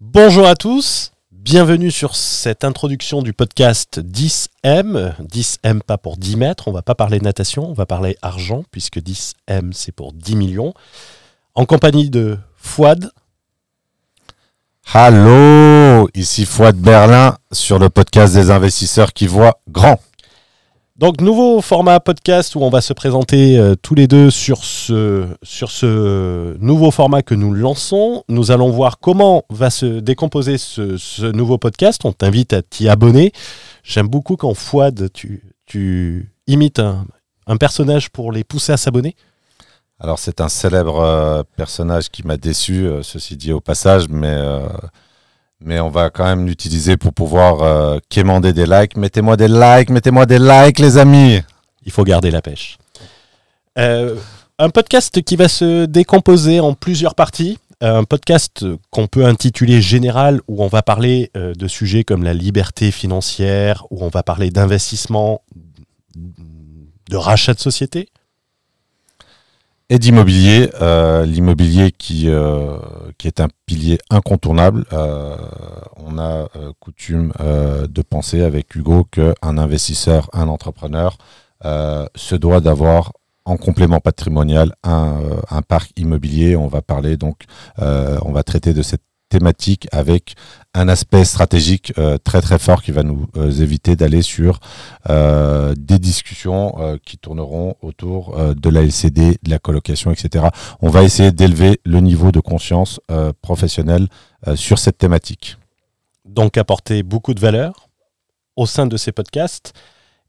Bonjour à tous, bienvenue sur cette introduction du podcast 10M. 10M pas pour 10 mètres, on va pas parler natation, on va parler argent puisque 10M c'est pour 10 millions. En compagnie de Fouad. Hallo, ici Fouad Berlin sur le podcast des investisseurs qui voient grand. Donc nouveau format podcast où on va se présenter euh, tous les deux sur ce, nouveau format que nous lançons. Nous allons voir comment va se décomposer ce, nouveau podcast. On t'invite à t'y abonner. J'aime beaucoup quand Fouad, tu, imites un, personnage pour les pousser à s'abonner. Alors c'est un célèbre euh, personnage qui m'a déçu, euh, ceci dit au passage, mais, mais on va quand même l'utiliser pour pouvoir euh, quémander des likes. Mettez-moi des likes, mettez-moi des likes les amis. Il faut garder la pêche. Euh, un podcast qui va se décomposer en plusieurs parties. Un podcast qu'on peut intituler général, où on va parler euh, de sujets comme la liberté financière, où on va parler d'investissement, de rachat de société. Et d'immobilier, euh, l'immobilier qui, euh, qui est un pilier incontournable. Euh, on a coutume de penser avec Hugo qu'un investisseur, un entrepreneur se doit d'avoir en complément patrimonial un, un parc immobilier. On va parler donc, on va traiter de cette thématique avec un aspect stratégique euh, très très fort qui va nous euh, éviter d'aller sur euh, des discussions qui tourneront autour de la LCD, de la colocation, etc. On va essayer d'élever le niveau de conscience professionnelle sur cette thématique. Donc apporter beaucoup de valeur au sein de ces podcasts,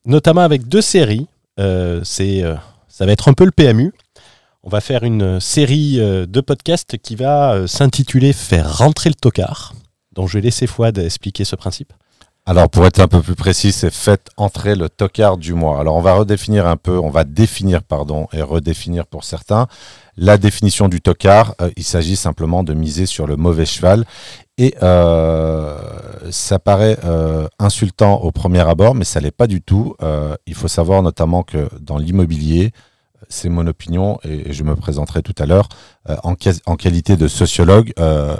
notamment avec deux séries. Ça va être un peu le PMU. On va faire une série euh, de podcasts qui va euh, s'intituler Faire rentrer le tocard. Donc je vais laisser Fouad expliquer ce principe. Alors pour être un peu plus précis, c'est faites entrer le tocard du mois. Alors on va redéfinir un peu, on va définir pardon et redéfinir pour certains la définition du tocard. Euh, il s'agit simplement de miser sur le mauvais cheval et euh, ça paraît euh, insultant au premier abord, mais ça l'est pas du tout. Euh, il faut savoir notamment que dans l'immobilier, c'est mon opinion et, je me présenterai tout à l'heure euh, en, qualité de sociologue. euh,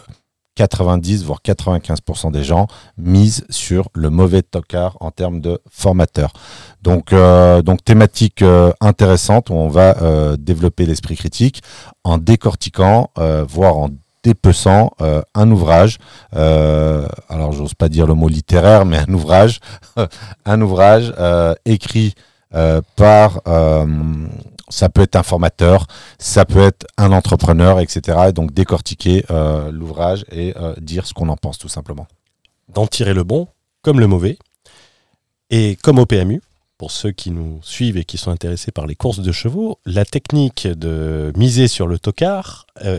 90 voire 95% des gens misent sur le mauvais tocard en termes de formateur. Donc, euh, thématique euh, intéressante où on va euh, développer l'esprit critique en décortiquant, euh, voire en dépeçant euh, un ouvrage. euh, alors, j'ose pas dire le mot littéraire, mais un ouvrage, un ouvrage euh, écrit euh, par, euh, ça peut être un formateur, ça peut être un entrepreneur, etc. Et donc décortiquer euh, l'ouvrage et dire ce qu'on en pense tout simplement. D'en tirer le bon comme le mauvais. Et comme au PMU, pour ceux qui nous suivent et qui sont intéressés par les courses de chevaux, la technique de miser sur le tocard, euh,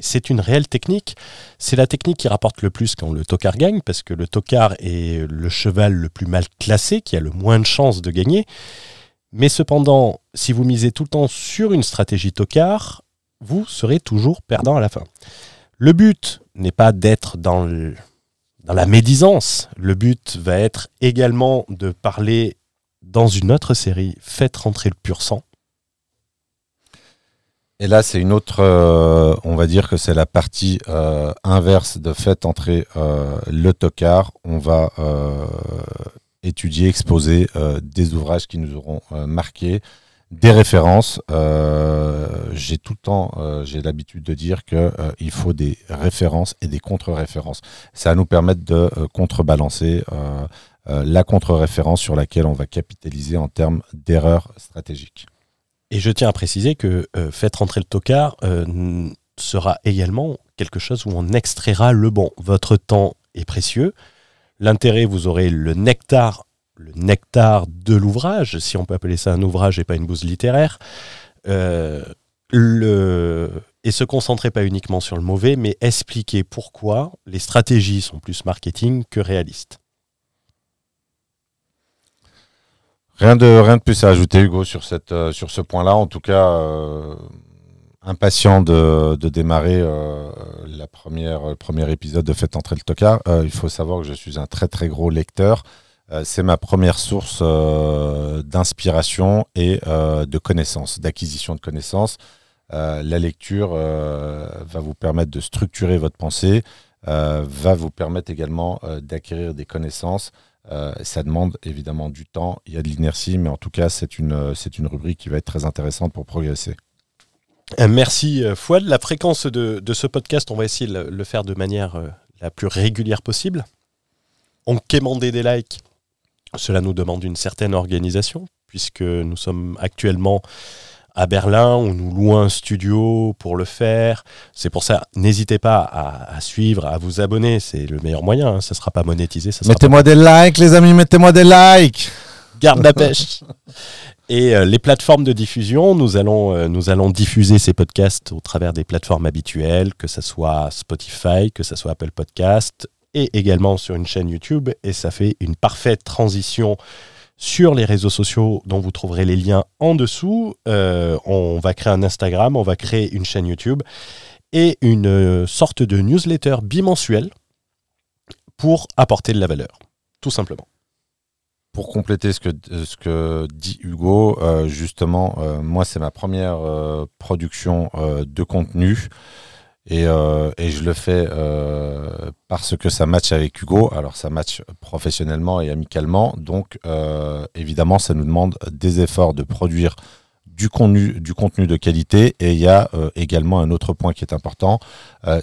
c'est une réelle technique. C'est la technique qui rapporte le plus quand le tocard gagne, parce que le tocard est le cheval le plus mal classé, qui a le moins de chances de gagner. Mais cependant, si vous misez tout le temps sur une stratégie tocard, vous serez toujours perdant à la fin. Le but n'est pas d'être dans, dans la médisance. Le but va être également de parler dans une autre série, Faites rentrer le pur sang. Et là, c'est une autre, euh, on va dire que c'est la partie euh, inverse de fait entrer euh, le tocard. On va étudier, exposer des ouvrages qui nous auront euh, marqué, des références. J'ai tout le temps, j'ai l'habitude de dire que euh, il faut des références et des contre-références. Ça va nous permettre de contrebalancer la contre-référence sur laquelle on va capitaliser en termes d'erreurs stratégiques. Et je tiens à préciser que euh, Faites rentrer le tocard euh, sera également quelque chose où on extraira le bon. Votre temps est précieux. L'intérêt, vous aurez le nectar, le nectar de l'ouvrage, si on peut appeler ça un ouvrage et pas une bouse littéraire. Euh. Et se concentrer pas uniquement sur le mauvais, mais expliquer pourquoi les stratégies sont plus marketing que réalistes. Rien de, rien de plus à ajouter, Hugo, sur, cette, euh, sur ce point-là. En tout cas, euh, impatient de, de démarrer euh, la première, le premier épisode de Faites entrer le tocard. Il faut savoir que je suis un très très gros lecteur. C'est ma première source d'inspiration et de connaissances, d'acquisition de connaissances. La lecture va vous permettre de structurer votre pensée, va vous permettre également d'acquérir des connaissances. Ça demande évidemment du temps, il y a de l'inertie, mais en tout cas, c'est une, c'est une rubrique qui va être très intéressante pour progresser. Merci Fouad. La fréquence de, ce podcast, on va essayer de le faire de manière la plus régulière possible. On quémander des likes, cela nous demande une certaine organisation, puisque nous sommes actuellement à Berlin, on nous loue un studio pour le faire. C'est pour ça, n'hésitez pas à, suivre, à vous abonner, c'est le meilleur moyen, hein. ça ne sera pas monétisé. Mettez-moi des likes les amis, mettez-moi des likes Garde la pêche Et euh, les plateformes de diffusion, nous allons, euh, nous allons diffuser ces podcasts au travers des plateformes habituelles, que ce soit Spotify, que ce soit Apple Podcast, et également sur une chaîne YouTube. Et ça fait une parfaite transition sur les réseaux sociaux dont vous trouverez les liens en dessous. Euh, on va créer un Instagram, on va créer une chaîne YouTube et une sorte de newsletter bimensuelle pour apporter de la valeur, tout simplement. Pour compléter ce que, ce que dit Hugo, euh, justement, euh, moi c'est ma première production de contenu. Euh, et, je le fais euh, parce que ça match avec Hugo. Alors ça match professionnellement et amicalement. Donc euh, évidemment, ça nous demande des efforts de produire du contenu, du contenu de qualité. Et il y a également un autre point qui est important.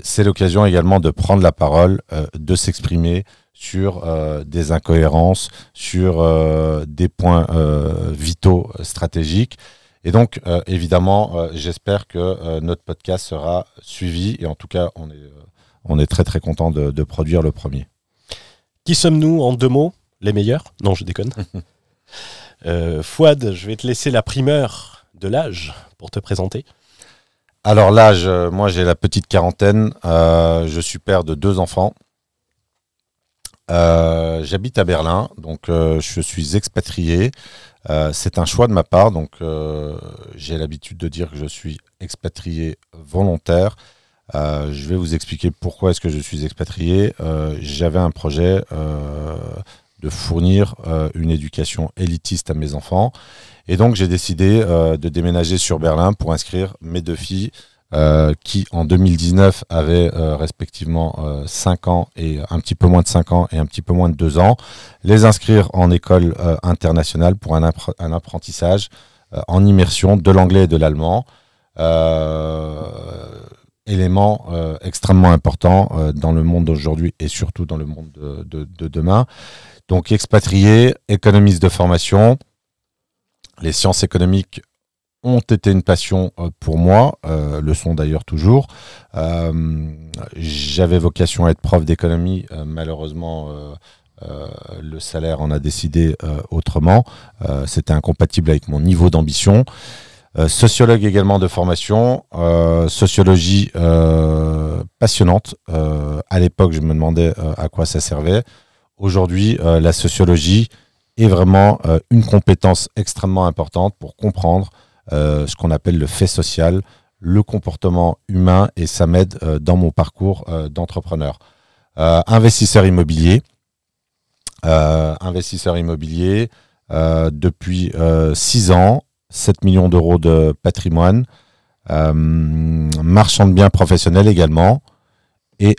C'est l'occasion également de prendre la parole, de s'exprimer sur des incohérences, sur des points vitaux stratégiques. Et donc, euh, évidemment, euh, j'espère que euh, notre podcast sera suivi. Et en tout cas, on est, on est très, très content de, produire le premier. Qui sommes-nous en deux mots Les meilleurs? Non, je déconne. Fouad, je vais te laisser la primeur de l'âge pour te présenter. Alors l'âge, moi j'ai la petite quarantaine, je suis père de deux enfants. J'habite à Berlin, donc je suis expatrié. Euh, c'est un choix de ma part, donc euh, j'ai l'habitude de dire que je suis expatrié volontaire. Euh, je vais vous expliquer pourquoi est-ce que je suis expatrié. J'avais un projet de fournir une éducation élitiste à mes enfants. Et donc j'ai décidé de déménager sur Berlin pour inscrire mes deux filles euh, qui en 2019 avaient euh, respectivement 5 euh, ans et un petit peu moins de 5 ans et un petit peu moins de 2 ans, les inscrire en école internationale pour un, apprentissage en immersion de l'anglais et de l'allemand. élément extrêmement important dans le monde d'aujourd'hui et surtout dans le monde de, de, de demain. Donc expatriés, économistes de formation, les sciences économiques ont été une passion euh, pour moi, euh, le sont d'ailleurs toujours. Euh, j'avais vocation à être prof d'économie, malheureusement. le salaire en a décidé autrement. C'était incompatible avec mon niveau d'ambition. sociologue également de formation, sociologie passionnante. à l'époque, je me demandais à quoi ça servait. Aujourd'hui, la sociologie est vraiment une compétence extrêmement importante pour comprendre euh, ce qu'on appelle le fait social, le comportement humain, et ça m'aide euh, dans mon parcours euh, d'entrepreneur. investisseur immobilier, investisseur immobilier depuis 6 ans, 7 millions d'euros de patrimoine, marchand de biens professionnel également, et,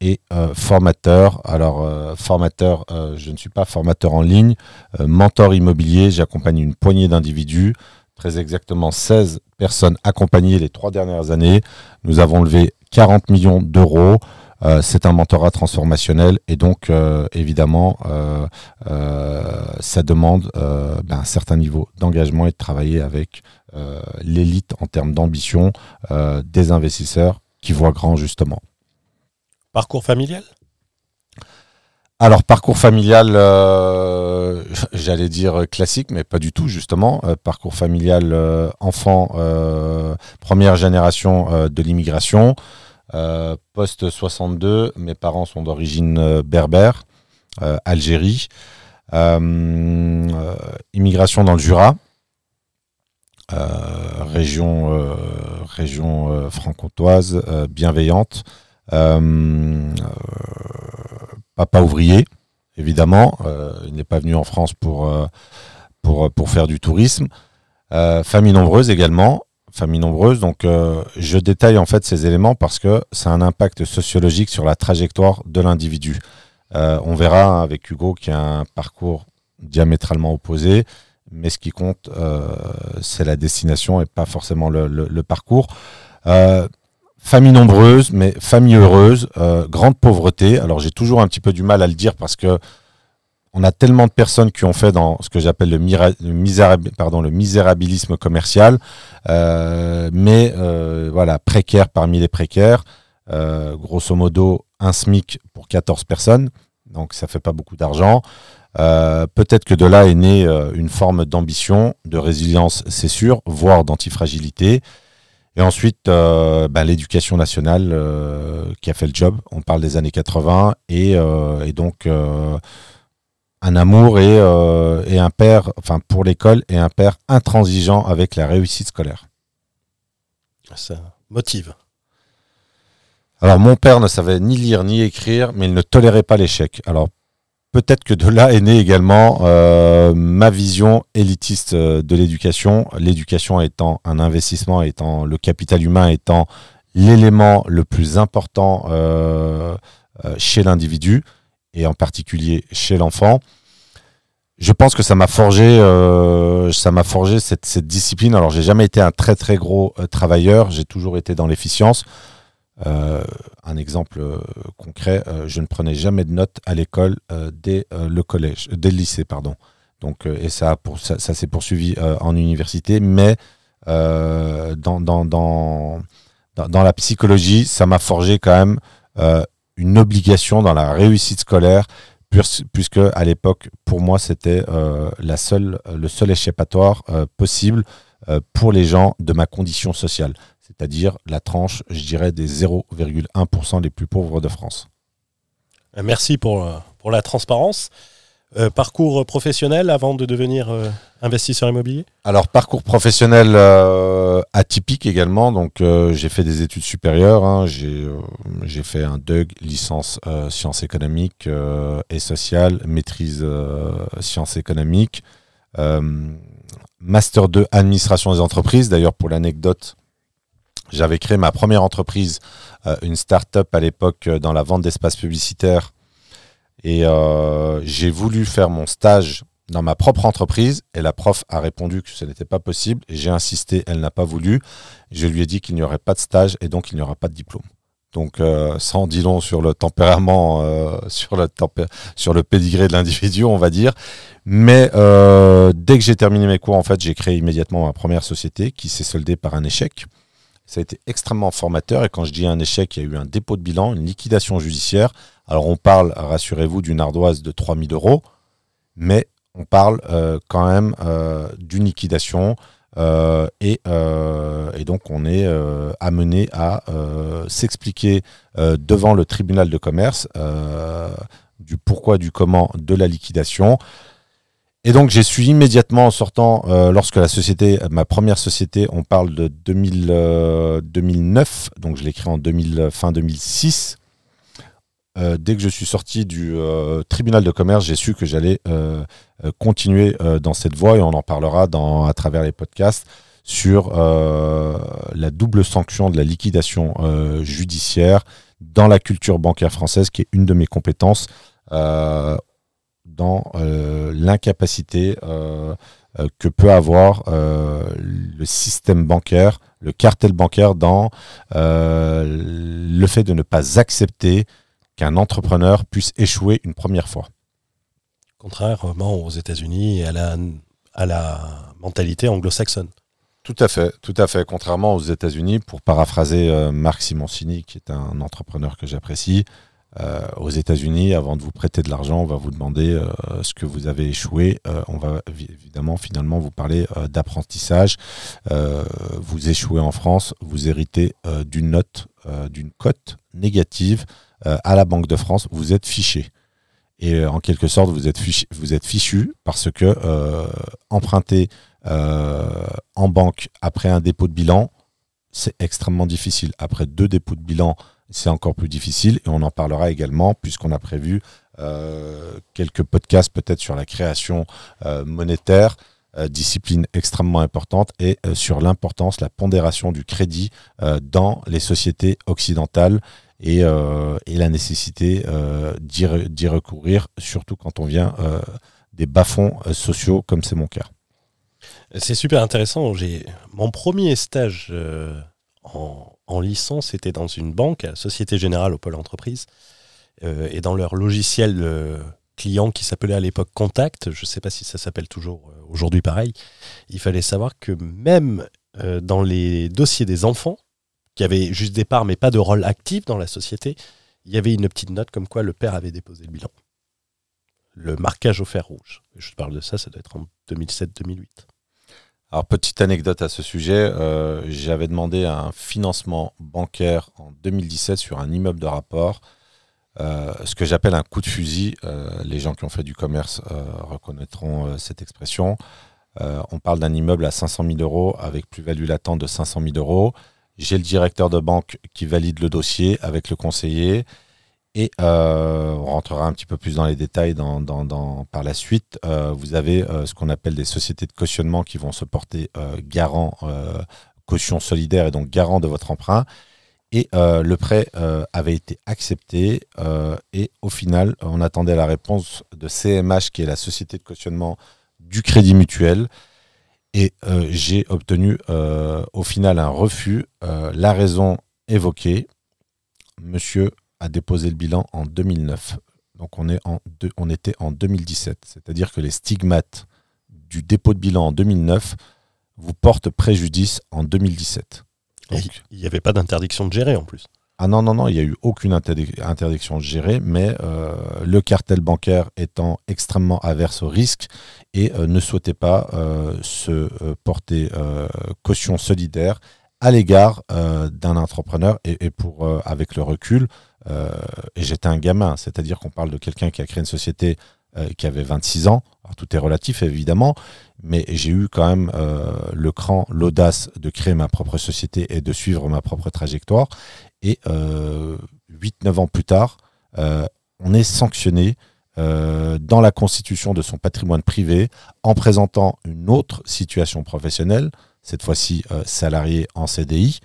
et formateur. Alors, formateur, je ne suis pas formateur en ligne, mentor immobilier, j'accompagne une poignée d'individus très exactement 16 personnes accompagnées les trois dernières années. Nous avons levé 40 millions d'euros. Euh, c'est un mentorat transformationnel et donc euh, évidemment euh, ça demande ben, un certain niveau d'engagement et de travailler avec l'élite en termes d'ambition des investisseurs qui voient grand justement. Parcours familial? Alors, parcours familial, euh, j'allais dire classique, mais pas du tout, justement. Euh, parcours familial, euh, enfant, première génération de l'immigration. Post-62, mes parents sont d'origine berbère, Algérie. immigration dans le Jura, région, région franc-comtoise, bienveillante papa ouvrier, évidemment. Euh, il n'est pas venu en France pour, euh, pour, faire du tourisme. Euh, famille nombreuse également. famille nombreuse. Donc, je détaille en fait ces éléments parce que ça a un impact sociologique sur la trajectoire de l'individu. on verra avec Hugo qui a un parcours diamétralement opposé, mais ce qui compte, c'est la destination et pas forcément le, parcours. famille nombreuse, mais famille heureuse, grande pauvreté. Alors j'ai toujours un petit peu du mal à le dire parce que on a tellement de personnes qui ont fait dans ce que j'appelle le, le, misérabilisme commercial, euh, mais euh, voilà, précaire parmi les précaires, euh, grosso modo un SMIC pour 14 personnes, donc ça fait pas beaucoup d'argent. Peut-être que de là est née une forme d'ambition, de résilience, c'est sûr, voire d'antifragilité. Et ensuite, ben, l'éducation nationale qui a fait le job. On parle des années 80 et, et donc un amour euh, et, un père, enfin pour l'école, et un père intransigeant avec la réussite scolaire. Ça motive. Alors mon père ne savait ni lire ni écrire, mais il ne tolérait pas l'échec. Alors peut-être que de là est née également euh, ma vision élitiste euh, de l'éducation. L'éducation étant un investissement, étant le capital humain, étant l'élément le plus important chez l'individu et en particulier chez l'enfant. Je pense que ça m'a forgé, euh, cette, cette, discipline. Alors, j'ai jamais été un très très gros euh, travailleur. J'ai toujours été dans l'efficience. Euh, un exemple concret, je ne prenais jamais de notes à l'école dès le collège, dès le lycée, pardon. Donc, et ça, ça, s'est poursuivi en université, mais dans, la psychologie, ça m'a forgé quand même une obligation dans la réussite scolaire, puisque à l'époque, pour moi, c'était euh, le seul échappatoire euh, possible euh, pour les gens de ma condition sociale, c'est-à-dire la tranche, je dirais, des 0,1% les plus pauvres de France. Merci pour, pour la transparence. Euh, parcours professionnel avant de devenir euh, investisseur immobilier? Alors parcours professionnel euh, atypique également. Donc j'ai fait des études supérieures. Hein. J'ai fait un DUG, licence sciences économiques et sociales, maîtrise sciences économiques, master 2 administration des entreprises. D'ailleurs pour l'anecdote, j'avais créé ma première entreprise, une start-up à l'époque dans la vente d'espaces publicitaires et euh, j'ai voulu faire mon stage dans ma propre entreprise et la prof a répondu que ce n'était pas possible j'ai insisté, elle n'a pas voulu. Je lui ai dit qu'il n'y aurait pas de stage et donc il n'y aura pas de diplôme. Donc euh, sans dit long sur le tempérament, euh, sur, le sur le pédigré de l'individu, on va dire. Mais dès que j'ai terminé mes cours, en fait, j'ai créé immédiatement ma première société qui s'est soldée par un échec. Ça a été extrêmement formateur et quand je dis un échec, il y a eu un dépôt de bilan, une liquidation judiciaire alors on parle, rassurez-vous, d'une ardoise de 3000 euros, mais on parle euh, quand même euh, d'une liquidation euh, et, donc on est amené à s'expliquer devant le tribunal de commerce du pourquoi, du comment de la liquidation. Et donc j'ai su immédiatement en sortant, lorsque la société, ma première société, on parle de 2009, donc je l'ai créée en 2000, fin 2006. Euh, dès que je suis sorti du euh, tribunal de commerce, j'ai su que j'allais euh, continuer dans cette voie et on en parlera dans, à travers les podcasts sur la double sanction de la liquidation judiciaire dans la culture bancaire française, qui est une de mes compétences dans l'incapacité que peut avoir le système bancaire, le cartel bancaire dans le fait de ne pas accepter qu'un entrepreneur puisse échouer une première fois. Contrairement aux États-Unis et à la, à la mentalité anglo-saxonne. Tout à fait, tout à fait. Contrairement aux États-Unis, pour paraphraser euh, Marc Simoncini, qui est un entrepreneur que j'apprécie, euh, aux États-Unis, avant de vous prêter de l'argent, on va vous demander euh, ce que vous avez échoué. on va évidemment finalement vous parler d'apprentissage. vous échouez en France, vous héritez d'une note, d'une cote négative euh, à la Banque de France, vous êtes fiché. Et euh, en quelque sorte, vous êtes fichu, parce que euh, emprunter en banque après un dépôt de bilan, c'est extrêmement difficile. Après deux dépôts de bilan, c'est encore plus difficile et on en parlera également puisqu'on a prévu quelques podcasts peut-être sur la création monétaire discipline extrêmement importante, et sur l'importance, la pondération du crédit dans les sociétés occidentales et, la nécessité d'y recourir, surtout quand on vient des bas-fonds sociaux, comme c'est mon cas. C'est super intéressant. J'ai mon premier stage en, licence était dans une banque, Société Générale au pôle entreprise, et dans leur logiciel client qui s'appelait à l'époque Contact, je ne sais pas si ça s'appelle toujours euh, aujourd'hui pareil, il fallait savoir que même euh, dans les dossiers des enfants, qui avaient juste des parts mais pas de rôle actif dans la société, il y avait une petite note comme quoi le père avait déposé le bilan. Le marquage au fer rouge. Je parle de ça, ça doit être en 2007-2008. Alors, petite anecdote à ce sujet, euh, j'avais demandé un financement bancaire en 2017 sur un immeuble de rapport euh, ce que j'appelle un coup de fusil. Euh, les gens qui ont fait du commerce reconnaîtront cette expression. on parle d'un immeuble à 500 000 euros avec plus-value latente de 500 000 euros. J'ai le directeur de banque qui valide le dossier avec le conseiller. Et on rentrera un petit peu plus dans les détails par la suite. vous avez ce qu'on appelle des sociétés de cautionnement qui vont se porter garant, caution solidaire et donc garant de votre emprunt. Et euh, le prêt euh, avait été accepté. Euh, et au final, on attendait la réponse de CMH, qui est la société de cautionnement du Crédit Mutuel. Et j'ai obtenu au final un refus. la raison évoquée, monsieur a déposé le bilan en 2009. Donc on, est en on était en 2017. C'est-à-dire que les stigmates du dépôt de bilan en 2009 vous portent préjudice en 2017 il n'y avait pas d'interdiction de gérer en plus. Ah non, non, non, il n'y a eu aucune interdiction de gérer, mais euh, le cartel bancaire étant extrêmement averse au risque et euh, ne souhaitait pas euh, se porter caution solidaire à l'égard d'un entrepreneur et, pour avec le recul, et j'étais un gamin, c'est-à-dire qu'on parle de quelqu'un qui a créé une société qui avait 26 ans, alors, tout est relatif évidemment, mais j'ai eu quand même euh, le cran, l'audace de créer ma propre société et de suivre ma propre trajectoire. Et euh, 8-9 ans plus tard, euh, on est sanctionné euh, dans la constitution de son patrimoine privé en présentant une autre situation professionnelle, cette fois-ci salarié en CDI.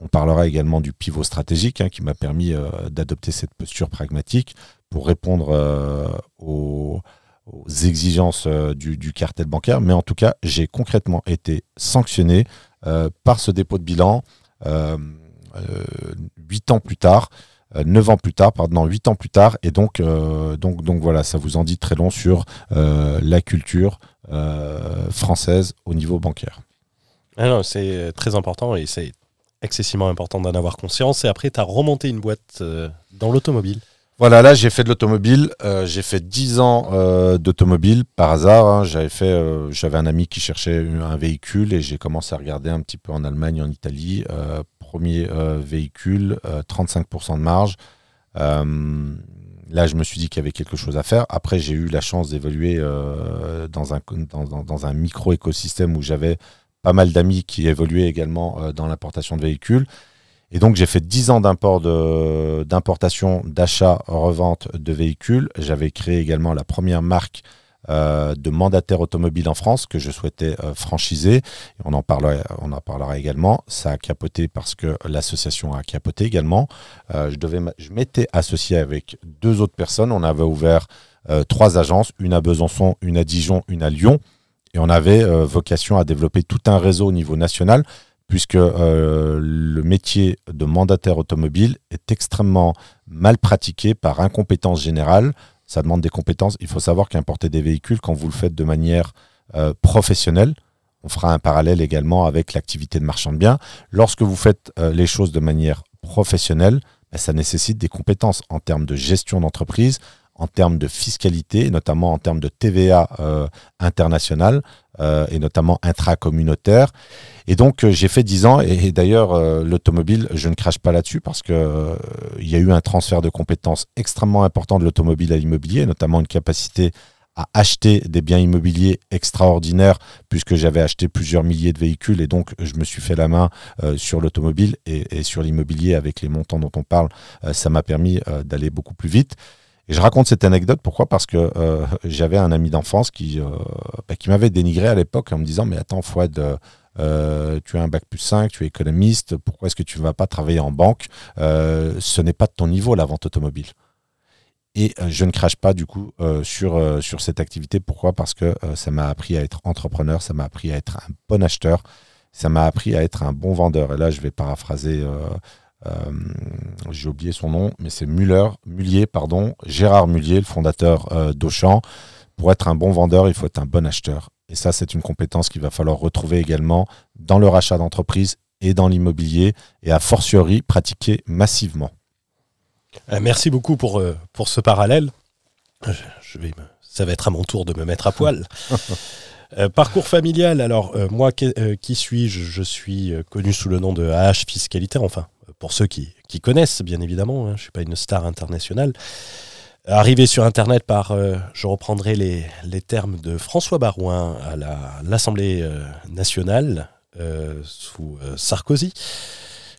On parlera également du pivot stratégique hein, qui m'a permis d'adopter cette posture pragmatique pour répondre aux aux exigences euh, du, cartel bancaire, mais en tout cas, j'ai concrètement été sanctionné euh, par ce dépôt de bilan euh, huit ans plus tard. 9 ans plus tard, pardon, 8 ans plus tard, et donc, donc, donc voilà, ça vous en dit très long sur la culture française au niveau bancaire. Ah c'est très important et c'est excessivement important d'en avoir conscience. Et après, tu as remonté une boîte dans l'automobile. Voilà, là j'ai fait de l'automobile. Euh, j'ai fait 10 ans euh, d'automobile par hasard. Hein. J'avais euh, un ami qui cherchait un véhicule et j'ai commencé à regarder un petit peu en Allemagne, en Italie. premier véhicule, 35% de marge. là, je me suis dit qu'il y avait quelque chose à faire. Après, j'ai eu la chance d'évoluer dans un, dans, dans, un micro-écosystème où j'avais pas mal d'amis qui évoluaient également dans l'importation de véhicules. Et donc j'ai fait 10 ans d'importation, d'achat, revente de véhicules. J'avais créé également la première marque euh, de mandataire automobile en France que je souhaitais euh, franchiser. On, en parlera, on en parlera également. Ça a capoté parce que l'association a capoté également. Euh, je, devais, je m'étais associé avec deux autres personnes. On avait ouvert trois agences, une à Besançon, une à Dijon, une à Lyon. Et on avait vocation à développer tout un réseau au niveau national puisque euh, le métier de mandataire automobile est extrêmement mal pratiqué par incompétence générale. Ça demande des compétences. Il faut savoir qu'importer des véhicules, quand vous le faites de manière euh, professionnelle, on fera un parallèle également avec l'activité de marchand de biens. Lorsque vous faites euh, les choses de manière professionnelle, ben, ça nécessite des compétences en termes de gestion d'entreprise, en termes de fiscalité, notamment en termes de TVA international et notamment intracommunautaire. Et donc, euh, j'ai fait 10 ans. Et, d'ailleurs, euh, l'automobile, je ne crache pas là-dessus parce qu'il euh, il y a eu un transfert de compétences extrêmement important de l'automobile à l'immobilier, notamment une capacité à acheter des biens immobiliers extraordinaires puisque j'avais acheté plusieurs milliers de véhicules et donc je me suis fait la main sur l'automobile et, sur l'immobilier avec les montants dont on parle, ça m'a permis d'aller beaucoup plus vite. Et je raconte cette anecdote pourquoi? Parce que euh, j'avais un ami d'enfance qui, euh, bah, qui m'avait dénigré à l'époque en me disant Mais attends, Fouad, euh, tu as un bac plus 5, tu es économiste, pourquoi est-ce que tu ne vas pas travailler en banque? Ce n'est pas de ton niveau la vente automobile. Et je ne crache pas du coup sur cette activité. Pourquoi? Parce que ça m'a appris à être entrepreneur, ça m'a appris à être un bon acheteur, ça m'a appris à être un bon vendeur. Et là, je vais paraphraser euh, j'ai oublié son nom, mais c'est Muller, Mullier, pardon, Gérard Mullier, le fondateur euh, d'Auchan. Pour être un bon vendeur, il faut être un bon acheteur. Et ça, c'est une compétence qu'il va falloir retrouver également dans le rachat d'entreprise et dans l'immobilier, et a fortiori pratiquer massivement. Euh, merci beaucoup pour, pour ce parallèle. Je vais ça va être à mon tour de me mettre à poil. parcours familial, alors moi qui, suis-je? Je suis connu sous le nom de AH Fiscalité, enfin pour ceux qui, connaissent, bien évidemment, hein, je ne suis pas une star internationale. Arrivé sur Internet par, euh, je reprendrai les, termes de François Barouin à l'Assemblée euh, nationale euh, sous Sarkozy,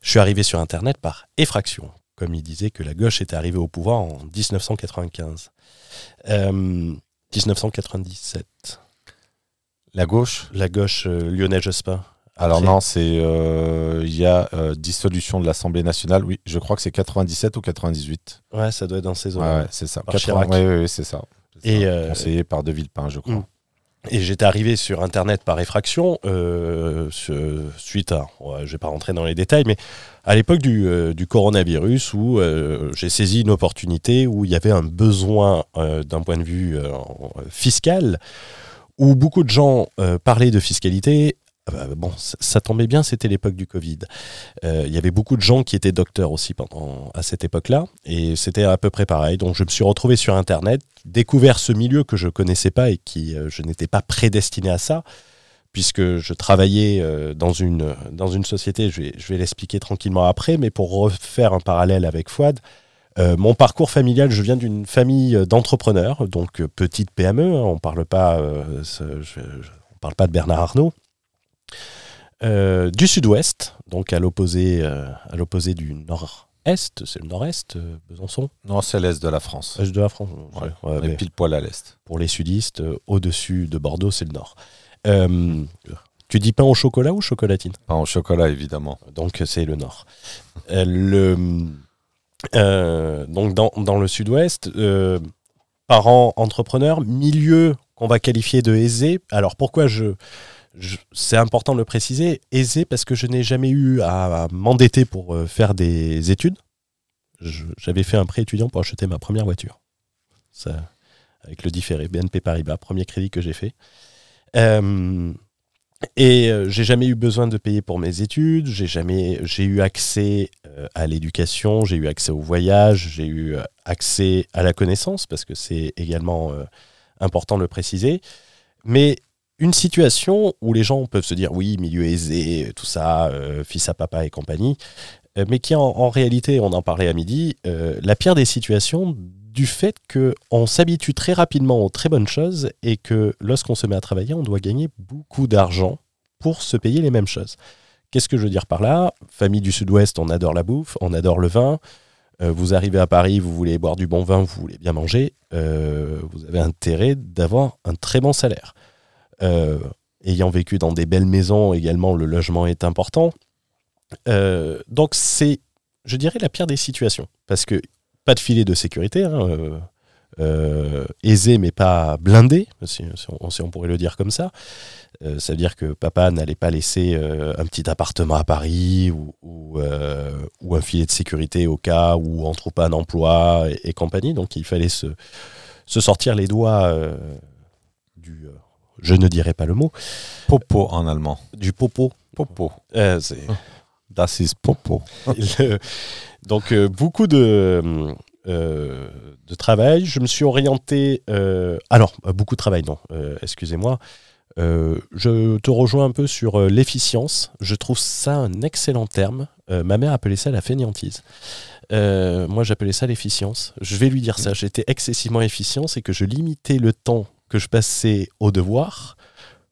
je suis arrivé sur Internet par effraction, comme il disait que la gauche était arrivée au pouvoir en 1995. 1997. La gauche? La gauche Lionel Jospin. Alors non, c'est euh, il y a euh, dissolution de l'Assemblée nationale. Oui, je crois que c'est 97 ou 98. Ouais, ça doit être dans ces zones. Ouais, c'est ça. Oui, c'est ça. Et euh, conseillé par De Villepin, je crois. Mm. Et j'étais arrivé sur Internet par effraction, suite à, je vais pas rentrer dans les détails, mais à l'époque du, du, coronavirus, où j'ai saisi une opportunité, où il y avait un besoin d'un point de vue fiscal, où beaucoup de gens parlaient de fiscalité ah bon, ça, tombait bien, c'était l'époque du Covid. Euh, il y avait beaucoup de gens qui étaient docteurs aussi pendant, à cette époque-là, et c'était à peu près pareil. Donc je me suis retrouvé sur Internet, découvert ce milieu que je ne connaissais pas et qui euh, je n'étais pas prédestiné à ça, puisque je travaillais euh, dans, une, dans une société, je vais, je vais l'expliquer tranquillement après, mais pour refaire un parallèle avec Fouad, mon parcours familial, je viens d'une famille d'entrepreneurs, donc petite PME, hein, on parle pas, parle pas de Bernard Arnault. Euh, du sud-ouest, donc à l'opposé, euh, à l'opposé du nord-est, c'est le nord-est, euh, Besançon Non, c'est l'est de la France. L'est de la France, ouais, pile poil à l'est. Pour les sudistes, au-dessus de Bordeaux, c'est le nord. tu dis pain au chocolat ou chocolatine? Pain au chocolat, évidemment. Donc c'est le nord. le, donc dans, dans le sud-ouest, parents entrepreneurs, milieu qu'on va qualifier de aisé. Alors pourquoi je c'est important de le préciser, aisé parce que je n'ai jamais eu à, m'endetter pour euh, faire des études. J'avais fait un prêt étudiant pour acheter ma première voiture. Avec le différé BNP Paribas, premier crédit que j'ai fait. Euh, et euh, j'ai jamais eu besoin de payer pour mes études. J'ai jamais, j'ai eu accès à l'éducation, j'ai eu accès au voyage, j'ai eu accès à la connaissance parce que c'est également important de le préciser. Mais une situation où les gens peuvent se dire oui, milieu aisé, tout ça, euh, fils à papa et compagnie, euh, mais qui en, réalité, on en parlait à midi, euh, la pire des situations du fait qu'on s'habitue très rapidement aux très bonnes choses et que lorsqu'on se met à travailler, on doit gagner beaucoup d'argent pour se payer les mêmes choses. Qu'est-ce que je veux dire par là? Famille du Sud-Ouest, on adore la bouffe, on adore le vin. vous arrivez à Paris, vous voulez boire du bon vin, vous voulez bien manger, vous avez intérêt d'avoir un très bon salaire. Euh, ayant vécu dans des belles maisons également, le logement est important. Euh, donc c'est, je dirais, la pire des situations. Parce que pas de filet de sécurité, hein, euh, aisé mais pas blindé, si, on, pourrait le dire comme ça. ça veut dire que papa n'allait pas laisser un petit appartement à Paris ou, un filet de sécurité au cas où on trouve pas un emploi et, compagnie. Donc il fallait se sortir les doigts du je ne dirai pas le mot. Popo en allemand. Du popo. Popo. Euh, das ist popo. donc euh, beaucoup de, euh, de travail. Je me suis orienté. alors, beaucoup de travail, non, excusez-moi. je te rejoins un peu sur l'efficience. Je trouve ça un excellent terme. ma mère appelait ça la fainéantise. moi, j'appelais ça l'efficience. Je vais lui dire ça. J'étais excessivement efficient, c'est que je limitais le temps que je passais au devoir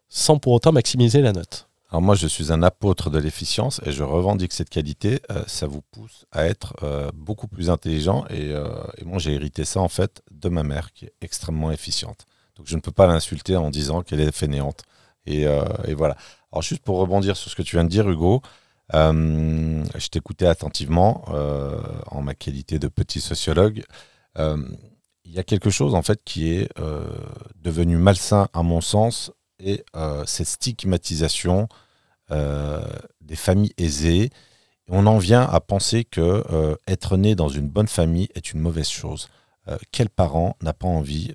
sans pour autant maximiser la note. Alors moi, je suis un apôtre de l'efficience et je revendique cette qualité. Euh, ça vous pousse à être euh, beaucoup plus intelligent et, euh, et moi, j'ai hérité ça en fait de ma mère qui est extrêmement efficiente. Donc je ne peux pas l'insulter en disant qu'elle est fainéante. Et, et, voilà. Alors juste pour rebondir sur ce que tu viens de dire, Hugo, je t'écoutais attentivement en ma qualité de petit sociologue. Il y a quelque chose en fait qui est devenu malsain à mon sens et euh, cette stigmatisation euh, des familles aisées. On en vient à penser que euh, être né dans une bonne famille est une mauvaise chose. quel parent n'a pas envie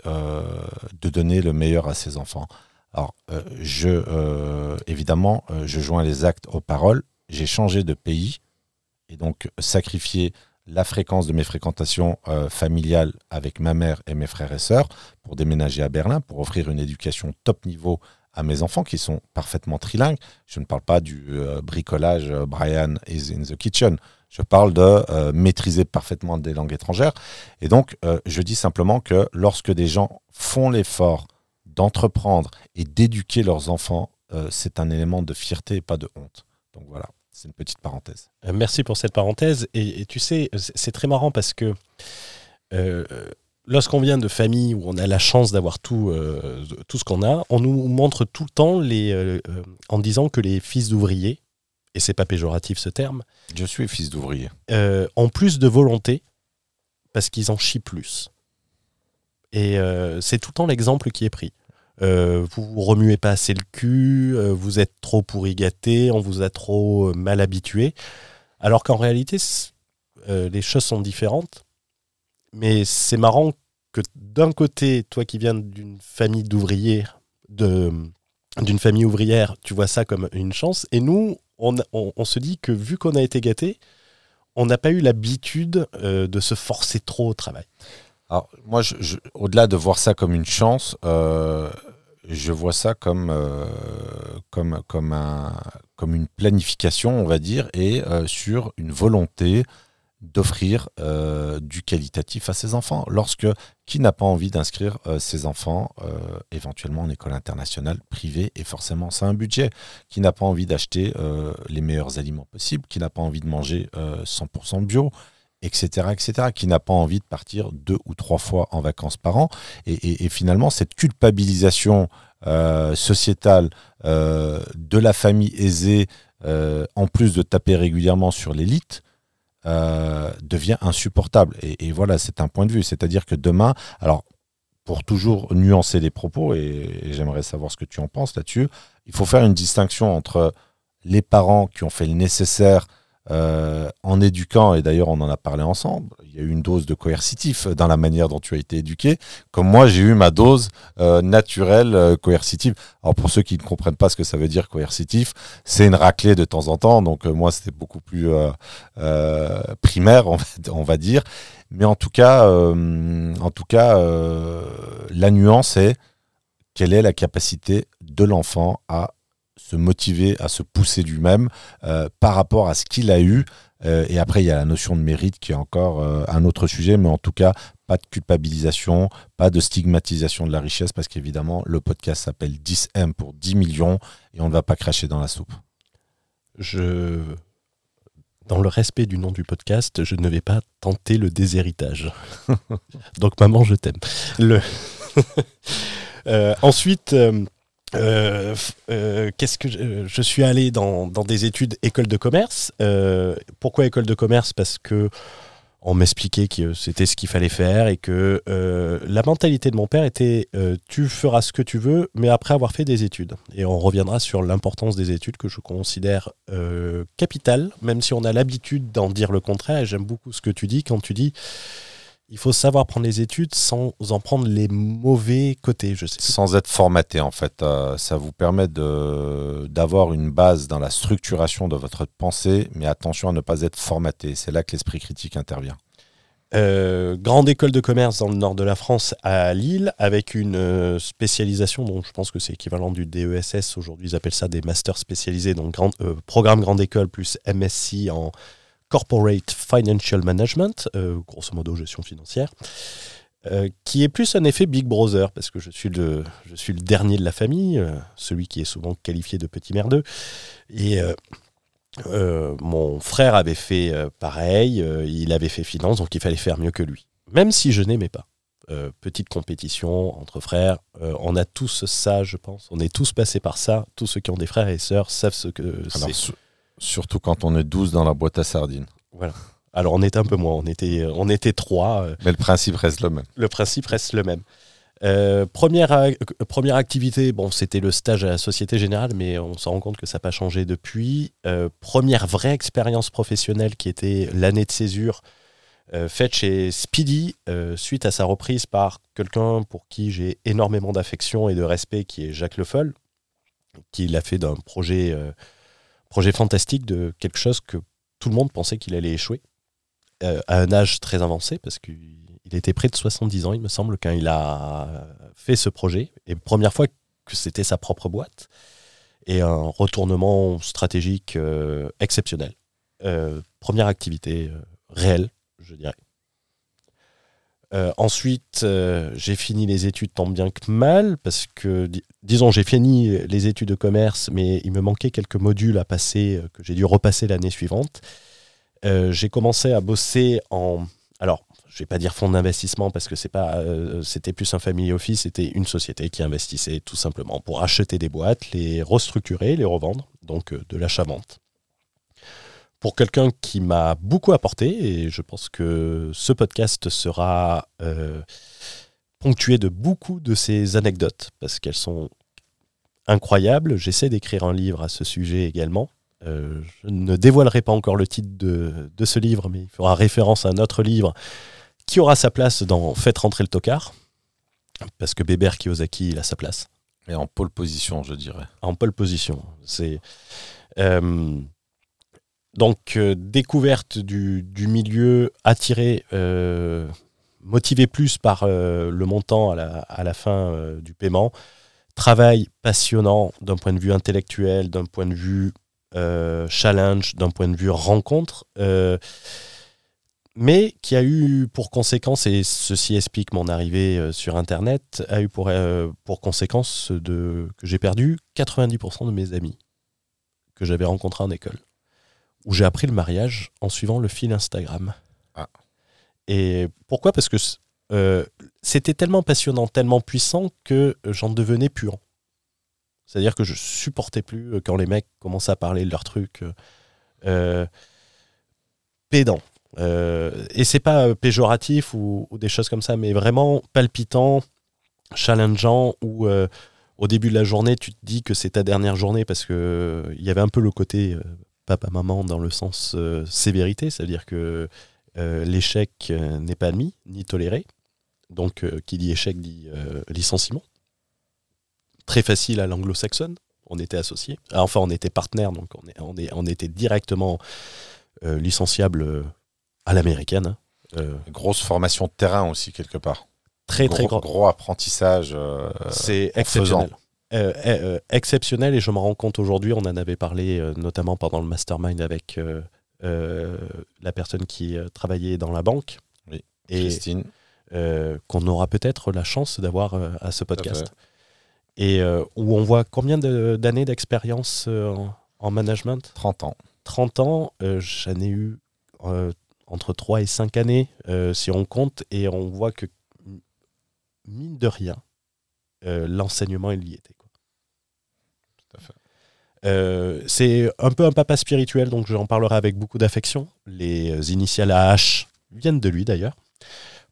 de donner le meilleur à ses enfants? Alors, je, évidemment, je joins les actes aux paroles. J'ai changé de pays et donc sacrifié la fréquence de mes fréquentations familiales avec ma mère et mes frères et sœurs pour déménager à Berlin, pour offrir une éducation top niveau à mes enfants qui sont parfaitement trilingues. Je ne parle pas du euh, bricolage euh, Brian is in the kitchen. Je parle de euh, maîtriser parfaitement des langues étrangères. Et donc, je dis simplement que lorsque des gens font l'effort d'entreprendre et d'éduquer leurs enfants, c'est un élément de fierté et pas de honte. Donc voilà, c'est une petite parenthèse. merci pour cette parenthèse. Et, et tu sais, c'est très marrant parce que lorsqu'on vient de familles où on a la chance d'avoir tout, euh, tout ce qu'on a, on nous montre tout le temps les, euh, euh, en disant que les fils d'ouvriers, et c'est pas péjoratif ce terme, je suis fils d'ouvrier, ont plus de volonté parce qu'ils en chient plus. Et c'est tout le temps l'exemple qui est pris. Vous vous remuez pas assez le cul, vous êtes trop pourri gâté, on vous a trop mal habitué. Alors qu'en réalité, les choses sont différentes mais c'est marrant que d'un côté, toi qui viens d'une famille d'ouvriers, d'une famille ouvrière, tu vois ça comme une chance. Et nous, on, se dit que vu qu'on a été gâtés, on n'a pas eu l'habitude euh, de se forcer trop au travail. Alors, moi, au-delà de voir ça comme une chance, euh, je vois ça comme, euh, comme, comme, un, comme une planification, on va dire, et sur une volonté d'offrir euh, du qualitatif à ses enfants. Lorsque qui n'a pas envie d'inscrire euh, ses enfants euh, éventuellement en école internationale privée et forcément c'est un budget Qui n'a pas envie d'acheter les meilleurs aliments possibles Qui n'a pas envie de manger 100% bio etc., etc., qui n'a pas envie de partir deux ou trois fois en vacances par an. Et, finalement, cette culpabilisation sociétale de la famille aisée, en plus de taper régulièrement sur l'élite, euh, devient insupportable. Et, voilà, c'est un point de vue. C'est-à-dire que demain, alors pour toujours nuancer les propos, et j'aimerais savoir ce que tu en penses là-dessus, il faut faire une distinction entre les parents qui ont fait le nécessaire euh, en éduquant, et d'ailleurs on en a parlé ensemble, il y a eu une dose de coercitif dans la manière dont tu as été éduqué, comme moi j'ai eu ma dose euh, naturelle euh, coercitive. Alors pour ceux qui ne comprennent pas ce que ça veut dire coercitif, c'est une raclée de temps en temps, donc moi c'était beaucoup plus primaire on va, on va, dire, mais en tout cas, en tout cas la nuance est quelle est la capacité de l'enfant à se motiver, à se pousser lui-même euh, par rapport à ce qu'il a eu. Euh, et après, il y a la notion de mérite qui est encore euh, un autre sujet, mais en tout cas, pas de culpabilisation, pas de stigmatisation de la richesse, parce qu'évidemment, le podcast s'appelle 10M pour 10 millions, et on ne va pas cracher dans la soupe. Je... Dans le respect du nom du podcast, je ne vais pas tenter le déshéritage. Donc, maman, je t'aime. Le... ensuite... Euh, euh, qu'est-ce que je, suis allé dans, des études école de commerce. Euh, pourquoi école de commerce? Parce que on m'expliquait que c'était ce qu'il fallait faire et que la mentalité de mon père était tu feras ce que tu veux, mais après avoir fait des études. Et on reviendra sur l'importance des études que je considère capitale, même si on a l'habitude d'en dire le contraire. Et j'aime beaucoup ce que tu dis quand tu dis il faut savoir prendre les études sans en prendre les mauvais côtés, je sais. Sans être formaté, en fait. Euh, ça vous permet d'avoir une base dans la structuration de votre pensée, mais attention à ne pas être formaté. C'est là que l'esprit critique intervient. Euh, grande école de commerce dans le nord de la France à Lille avec une euh, spécialisation dont je pense que c'est équivalent du DESS aujourd'hui ils appellent ça des masters spécialisés donc grand, programme grande école plus MSc en Corporate Financial Management, euh, grosso modo gestion financière. euh, qui est plus un effet Big Brother, parce que je suis le, je suis le dernier de la famille, euh, celui qui est souvent qualifié de petit merdeux. Et mon frère avait fait pareil, il avait fait finance, donc il fallait faire mieux que lui, même si je n'aimais pas. petite compétition entre frères, on a tous ça, je pense. On est tous passés par ça. Tous ceux qui ont des frères et sœurs savent ce que c'est. Surtout quand on est 12 dans la boîte à sardines. Voilà. Alors on était un peu moins, on était, on était trois. Mais le principe reste le même. Le principe reste le même. Euh, première, euh, première activité, bon, c'était le stage à la Société Générale, mais on se rend compte que ça n'a pas changé depuis. Euh, première vraie expérience professionnelle qui était l'année de césure, faite chez Speedy, suite à sa reprise par quelqu'un pour qui j'ai énormément d'affection et de respect, qui est Jacques Le Foll, qui l'a fait d'un projet, projet fantastique, de quelque chose que tout le monde pensait qu'il allait échouer. Euh, à un âge très avancé, parce qu'il était près de 70 ans, il me semble, quand il a fait ce projet. Et première fois que c'était sa propre boîte. Et un retournement stratégique euh, exceptionnel. Euh, première activité réelle, je dirais. Ensuite, j'ai fini les études tant bien que mal, parce que, disons, j'ai fini les études de commerce, mais il me manquait quelques modules à passer que j'ai dû repasser l'année suivante. Euh, j'ai commencé à bosser en. Alors, je vais pas dire fonds d'investissement parce que c'est pas, euh, c'était plus un family office, c'était une société qui investissait tout simplement pour acheter des boîtes, les restructurer, les revendre, donc euh, de l'achat-vente. Pour quelqu'un qui m'a beaucoup apporté, et je pense que ce podcast sera ponctué de beaucoup de ces anecdotes parce qu'elles sont incroyables. J'essaie d'écrire un livre à ce sujet également. Euh, je ne dévoilerai pas encore le titre de, ce livre, mais il fera référence à un autre livre qui aura sa place dans Faites rentrer le tocard, parce que Bébert Kiyosaki, il a sa place. Et en pole position, je dirais. En pole position. C'est. Euh, donc, euh, découverte du, milieu, attiré, motivé plus par le montant à la, fin du paiement. Travail passionnant d'un point de vue intellectuel, d'un point de vue euh, challenge d'un point de vue rencontre, euh, mais qui a eu pour conséquence, et ceci explique mon arrivée euh, sur Internet, a eu pour, pour conséquence que j'ai perdu 90% de mes amis que j'avais rencontrés en école, où j'ai appris le mariage en suivant le fil Instagram. Ah. Et pourquoi? Parce que c'était tellement passionnant, tellement puissant que j'en devenais puant. C'est-à-dire que je supportais plus euh, quand les mecs commençaient à parler de leurs trucs euh, euh pédants. Euh, et c'est pas péjoratif ou, des choses comme ça, mais vraiment palpitant, challengeant, où au début de la journée, tu te dis que c'est ta dernière journée parce que il y avait un peu le côté papa-maman dans le sens sévérité, c'est-à-dire que l'échec n'est pas admis ni toléré. Donc, qui dit échec dit licenciement très facile à l'anglo-saxonne. On était associés. Ah, enfin, on était partenaires, donc on, est, on, est, on était directement euh, licenciable euh, à l'américaine. Hein. Euh, Grosse formation de terrain aussi, quelque part. Très, très gros. Gros apprentissage. C'est exceptionnel. Exceptionnel, et je me rends compte aujourd'hui, on en avait parlé notamment pendant le mastermind avec la personne qui travaillait dans la banque. Oui, et, Christine. qu'on aura peut-être la chance d'avoir à ce podcast et euh, où on voit combien d'années d'expérience euh, en, management? 30 ans. 30 ans, euh, j'en ai eu entre 3 et 5 années, si on compte, et on voit que, mine de rien, l'enseignement, il y était. C'est un peu un papa spirituel, donc j'en parlerai avec beaucoup d'affection. Les initiales AH viennent de lui d'ailleurs.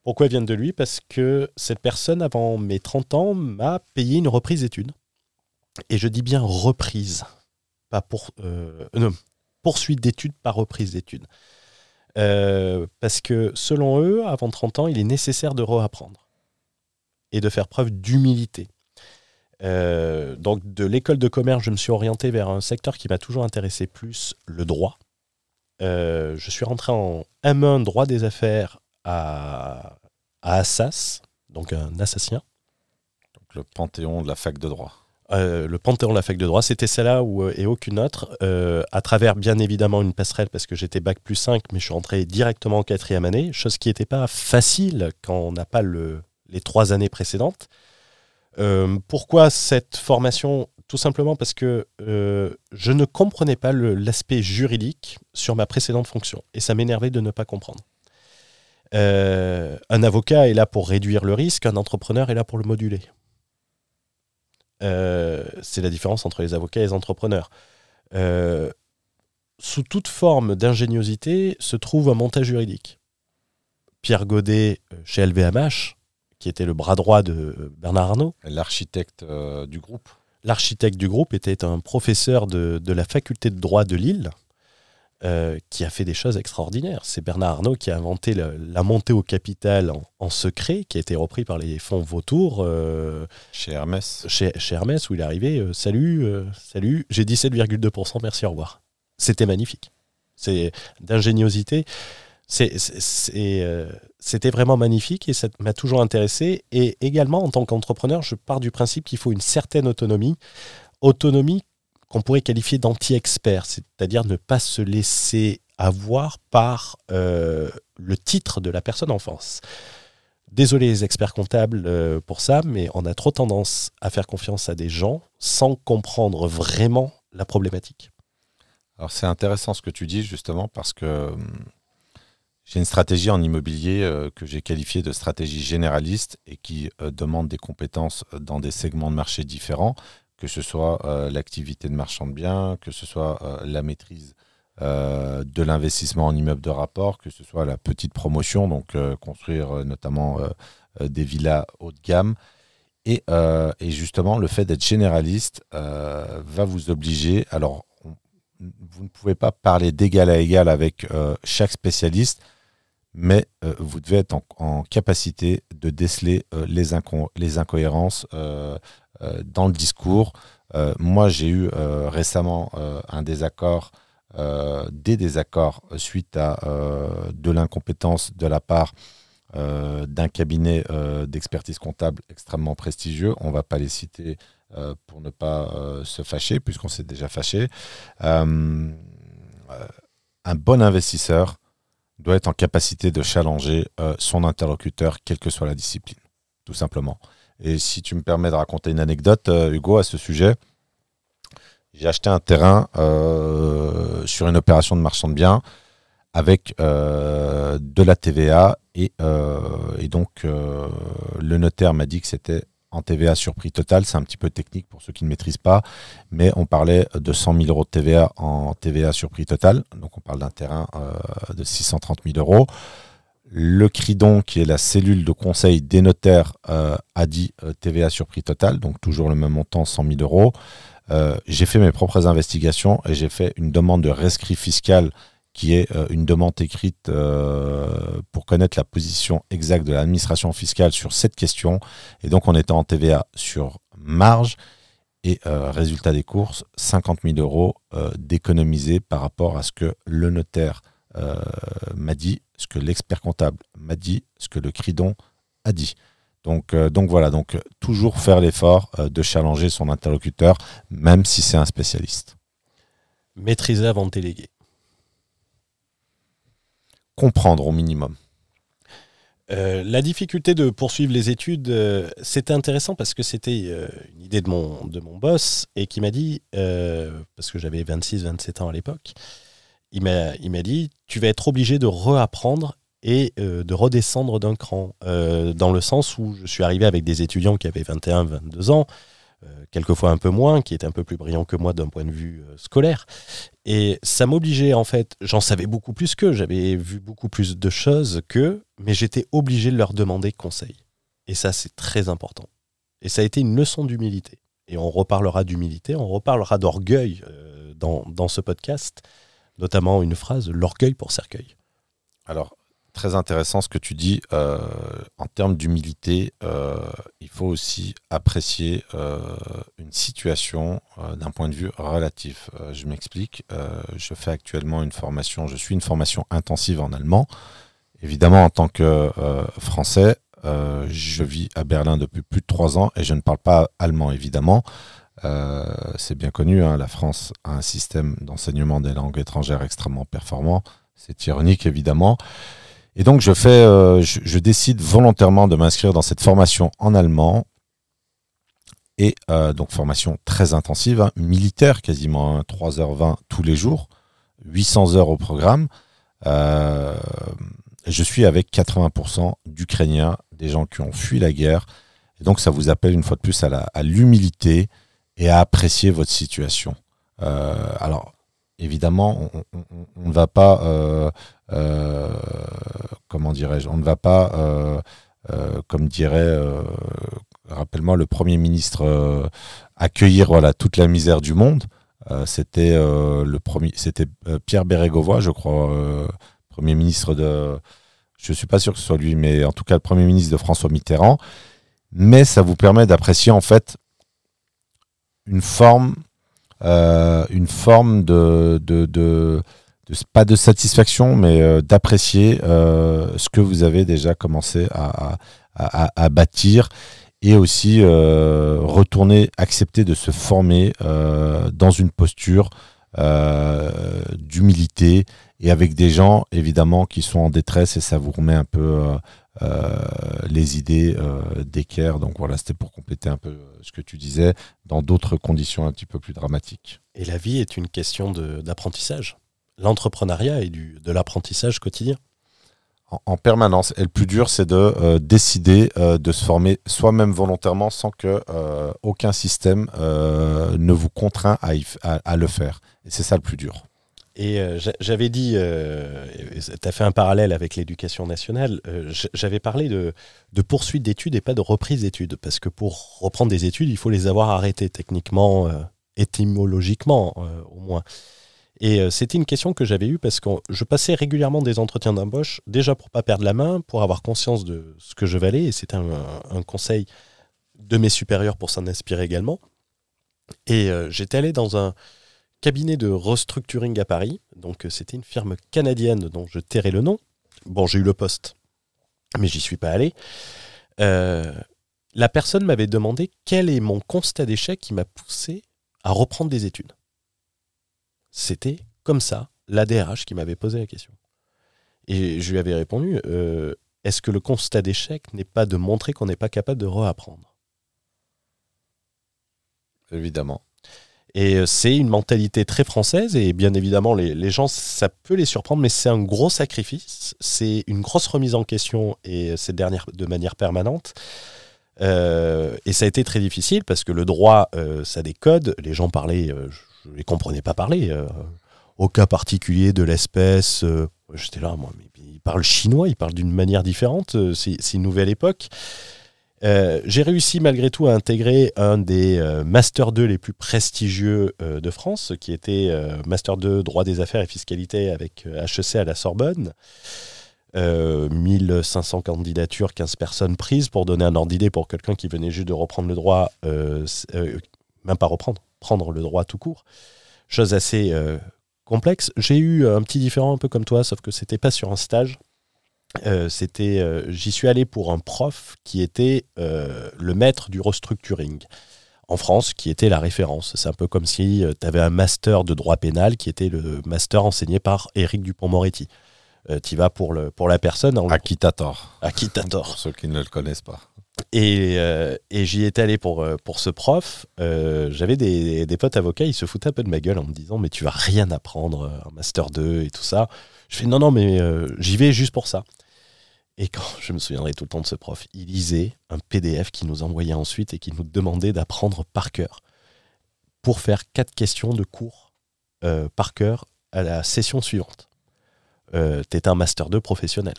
Pourquoi viennent de lui? Parce que cette personne, avant mes 30 ans, m'a payé une reprise d'études. Et je dis bien reprise, pas pour, euh, poursuite d'études, pas reprise d'études. Euh, parce que selon eux, avant 30 ans, il est nécessaire de reapprendre et de faire preuve d'humilité. Euh, donc de l'école de commerce, je me suis orienté vers un secteur qui m'a toujours intéressé plus, le droit. je suis rentré en M1 droit des affaires à, Assas, donc un assassin. Donc le panthéon de la fac de droit. Euh, le panthéon de la fac de droit, c'était celle-là euh, et aucune autre, euh, à travers bien évidemment une passerelle parce que j'étais bac plus 5, mais je suis rentré directement en quatrième année, chose qui n'était pas facile quand on n'a pas le, les trois années précédentes. Euh, pourquoi cette formation? Tout simplement parce que euh, je ne comprenais pas l'aspect juridique sur ma précédente fonction et ça m'énervait de ne pas comprendre. Euh, un avocat est là pour réduire le risque, un entrepreneur est là pour le moduler. C'est la différence entre les avocats et les entrepreneurs. sous toute forme d'ingéniosité se trouve un montage juridique. Pierre Godet chez LVMH qui était le bras droit de Bernard Arnault. L'architecte euh, du groupe. L'architecte du groupe était un professeur de, la faculté de droit de Lille. Euh, qui a fait des choses extraordinaires. C'est Bernard Arnault qui a inventé la, montée au capital en, secret, qui a été repris par les fonds Vautour. Euh, chez Hermès. Chez, Hermès, où il est arrivé. salut, salut, j'ai 17,2%, merci, au revoir. C'était magnifique. C'est d'ingéniosité. Euh, c'était vraiment magnifique et ça m'a toujours intéressé. Et également, en tant qu'entrepreneur, je pars du principe qu'il faut une certaine autonomie. Autonomie qu'on pourrait qualifier d'anti-expert, c'est-à-dire ne pas se laisser avoir par euh, le titre de la personne en face. Désolé les experts comptables euh, pour ça, mais on a trop tendance à faire confiance à des gens sans comprendre vraiment la problématique. Alors c'est intéressant ce que tu dis justement parce que hum, j'ai une stratégie en immobilier euh, que j'ai qualifiée de stratégie généraliste et qui euh, demande des compétences euh, dans des segments de marché différents, que ce soit l'activité de marchand de biens, que ce soit la maîtrise de l'investissement en immeuble de rapport, que ce soit la petite promotion, donc construire notamment des villas haut de gamme. Et, et justement, le fait d'être généraliste va vous obliger, alors vous ne pouvez pas parler d'égal à égal avec chaque spécialiste, mais euh, vous devez être en, capacité de déceler euh, les, incohérences euh, dans le discours. moi, j'ai eu récemment un désaccord, des désaccords suite à de l'incompétence de la part d'un cabinet d'expertise comptable extrêmement prestigieux. On ne va pas les citer pour ne pas se fâcher, puisqu'on s'est déjà fâché. un bon investisseur doit être en capacité de challenger euh, son interlocuteur, quelle que soit la discipline, tout simplement. Et si tu me permets de raconter une anecdote, euh, Hugo, à ce sujet, j'ai acheté un terrain euh, sur une opération de marchand de biens avec de la TVA et, et donc le notaire m'a dit que c'était en TVA sur prix total. C'est un petit peu technique pour ceux qui ne maîtrisent pas, mais on parlait de 100 000 euros de TVA en TVA sur prix total. Donc on parle d'un terrain euh, de 630 000 euros. Le CRIDON, qui est la cellule de conseil des notaires, euh, a dit euh, TVA sur prix total, donc toujours le même montant, 100 000 euros. j'ai fait mes propres investigations et j'ai fait une demande de rescrit fiscal qui est euh, une demande écrite euh, pour connaître la position exacte de l'administration fiscale sur cette question. Et donc, on était en TVA sur marge et euh, résultat des courses, 50 000 euros d'économiser par rapport à ce que le notaire m'a dit, ce que l'expert comptable m'a dit, ce que le CRIDON a dit. Donc, donc voilà, donc toujours faire l'effort de challenger son interlocuteur, même si c'est un spécialiste. Maîtriser avant de déléguer comprendre au minimum. Euh, la difficulté de poursuivre les études, euh, c'était intéressant parce que c'était euh, une idée de mon, boss et qui m'a dit, parce que j'avais 26-27 ans à l'époque, il m'a dit, tu vas être obligé de reapprendre et de redescendre d'un cran, dans le sens où je suis arrivé avec des étudiants qui avaient 21-22 ans, quelquefois un peu moins, qui était un peu plus brillant que moi d'un point de vue euh, scolaire. Et ça m'obligeait, en fait, j'en savais beaucoup plus qu'eux, j'avais vu beaucoup plus de choses qu'eux, mais j'étais obligé de leur demander conseil. Et ça, c'est très important. Et ça a été une leçon d'humilité. Et on reparlera d'humilité, on reparlera d'orgueil euh, dans, dans ce podcast, notamment une phrase, l'orgueil pour cercueil. Alors, très intéressant ce que tu dis. Euh, en termes d'humilité, euh, il faut aussi apprécier euh, une situation d'un point de vue relatif. je m'explique. je fais actuellement une formation, je suis une formation intensive en allemand. Évidemment, en tant que français, je vis à Berlin depuis plus de trois ans et je ne parle pas allemand, évidemment. c'est bien connu, hein, la France a un système d'enseignement des langues étrangères extrêmement performant. C'est ironique, évidemment. Et donc, je, fais, euh, je, décide volontairement de m'inscrire dans cette formation en allemand. Et euh, donc, formation très intensive, hein, militaire quasiment, hein, 3h20 tous les jours, 800 heures au programme. Euh, je suis avec 80% d'Ukrainiens, des gens qui ont fui la guerre. Et donc, ça vous appelle une fois de plus à l'humilité et à apprécier votre situation. Alors, évidemment, on- ne va pas, comment dirais-je, on ne va pas, euh, euh, comme dirait, euh, rappelle-moi, le Premier ministre, euh, accueillir voilà, toute la misère du monde. Euh, c'était euh, le premier, c'était euh, Pierre Bérégovoy, je crois, euh, Premier ministre de, je suis pas sûr que ce soit lui, mais en tout cas le Premier ministre de François Mitterrand. Mais ça vous permet d'apprécier en fait une forme, euh, une forme de, de- pas de satisfaction, mais euh, d'apprécier euh, ce que vous avez déjà commencé à, bâtir et aussi euh, retourner, accepter de se former dans une posture d'humilité et avec des gens évidemment qui sont en détresse et ça vous remet un peu les idées d'équerre. Donc voilà, c'était pour compléter un peu ce que tu disais dans d'autres conditions un petit peu plus dramatiques. Et la vie est une question d'apprentissage. L'entrepreneuriat du, de l'apprentissage quotidien. En, en permanence. Et le plus dur, c'est de euh, décider euh, de se former soi-même volontairement sans que euh, aucun système ne vous contraint à, y f- à- à le faire. Et c'est ça le plus dur. Et j'a- j'avais dit, tu as fait un parallèle avec l'éducation nationale, j'avais parlé de, de poursuite d'études et pas de reprise d'études, parce que pour reprendre des études, il faut les avoir arrêtées techniquement, étymologiquement au moins. Et euh, c'était une question que j'avais eue parce que je passais régulièrement des entretiens d'embauche, déjà pour pas perdre la main, pour avoir conscience de ce que je valais, et c'était un, conseil de mes supérieurs pour s'en inspirer également. Et euh, j'étais allé dans un cabinet de restructuring à Paris. Donc, euh, c'était une firme canadienne dont je tairai le nom. Bon, j'ai eu le poste, mais j'y suis pas allé. La personne m'avait demandé quel est mon constat d'échec qui m'a poussé à reprendre des études. C'était comme ça, l'ADRH qui m'avait posé la question. Et je lui avais répondu euh, est-ce que le constat d'échec n'est pas de montrer qu'on n'est pas capable de reapprendre Évidemment. Et euh, c'est une mentalité très française et bien évidemment les, les gens ça peut les surprendre mais c'est un gros sacrifice, c'est une grosse remise en question et c'est dernière de manière permanente. Euh, et ça a été très difficile parce que le droit euh, ça des codes, les gens parlaient, euh, je ne les comprenais pas parler. euh, au cas particulier de l'espèce, euh, j'étais là moi mais ils parlent chinois, ils parlent d'une manière différente, euh, c'est une nouvelle époque. Euh, j'ai réussi malgré tout à intégrer un des euh, Master 2 les plus prestigieux de France, qui était Master 2 droit des affaires et fiscalité avec HEC à la Sorbonne. Euh, 1500 candidatures, 15 personnes prises pour donner un ordre d'idée pour quelqu'un qui venait juste de reprendre le droit, même pas reprendre, prendre le droit tout court. Chose assez euh, complexe. J'ai eu un petit différent un peu comme toi, sauf que c'était pas sur un stage. Euh, c'était, euh, j'y suis allé pour un prof qui était euh, le maître du restructuring en France, qui était la référence. C'est un peu comme si tu avais un master de droit pénal qui était le master enseigné par Éric Dupont-Moretti. tu vas pour, le, pour la personne en, Akitator. à qui t'as tort. Pour ceux qui ne le connaissent pas. Et, euh, et j'y étais allé pour, euh, pour ce prof. Euh, J'avais des, des potes avocats, ils se foutaient un peu de ma gueule en me disant Mais tu vas rien apprendre, un Master 2 et tout ça. Je fais Non, non, mais j'y vais juste pour ça. Et quand je me souviendrai tout le temps de ce prof, il lisait un PDF qu'il nous envoyait ensuite et qui nous demandait d'apprendre par cœur pour faire quatre questions de cours par cœur à la session suivante. T'es un Master 2 professionnel.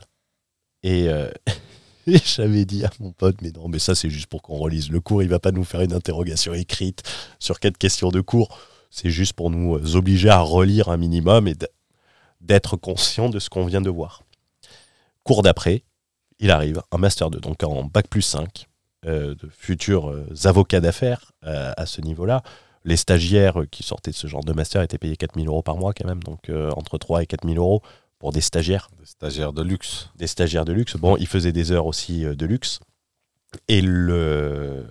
Et. et j'avais dit à mon pote, mais non, mais ça c'est juste pour qu'on relise le cours, il va pas nous faire une interrogation écrite sur quatre questions de cours, c'est juste pour nous euh, obliger à relire un minimum et d'être conscient de ce qu'on vient de voir. Cours d'après, il arrive, un Master 2, donc en Bac plus 5, euh, de futurs euh, avocats d'affaires à ce niveau-là. Les stagiaires qui sortaient de ce genre de master étaient payés 4000 euros par mois quand même, donc entre 3 et 4000 euros pour des stagiaires Des stagiaires de luxe. des stagiaires de luxe. Bon, ils faisaient des heures aussi euh, de luxe. Et le...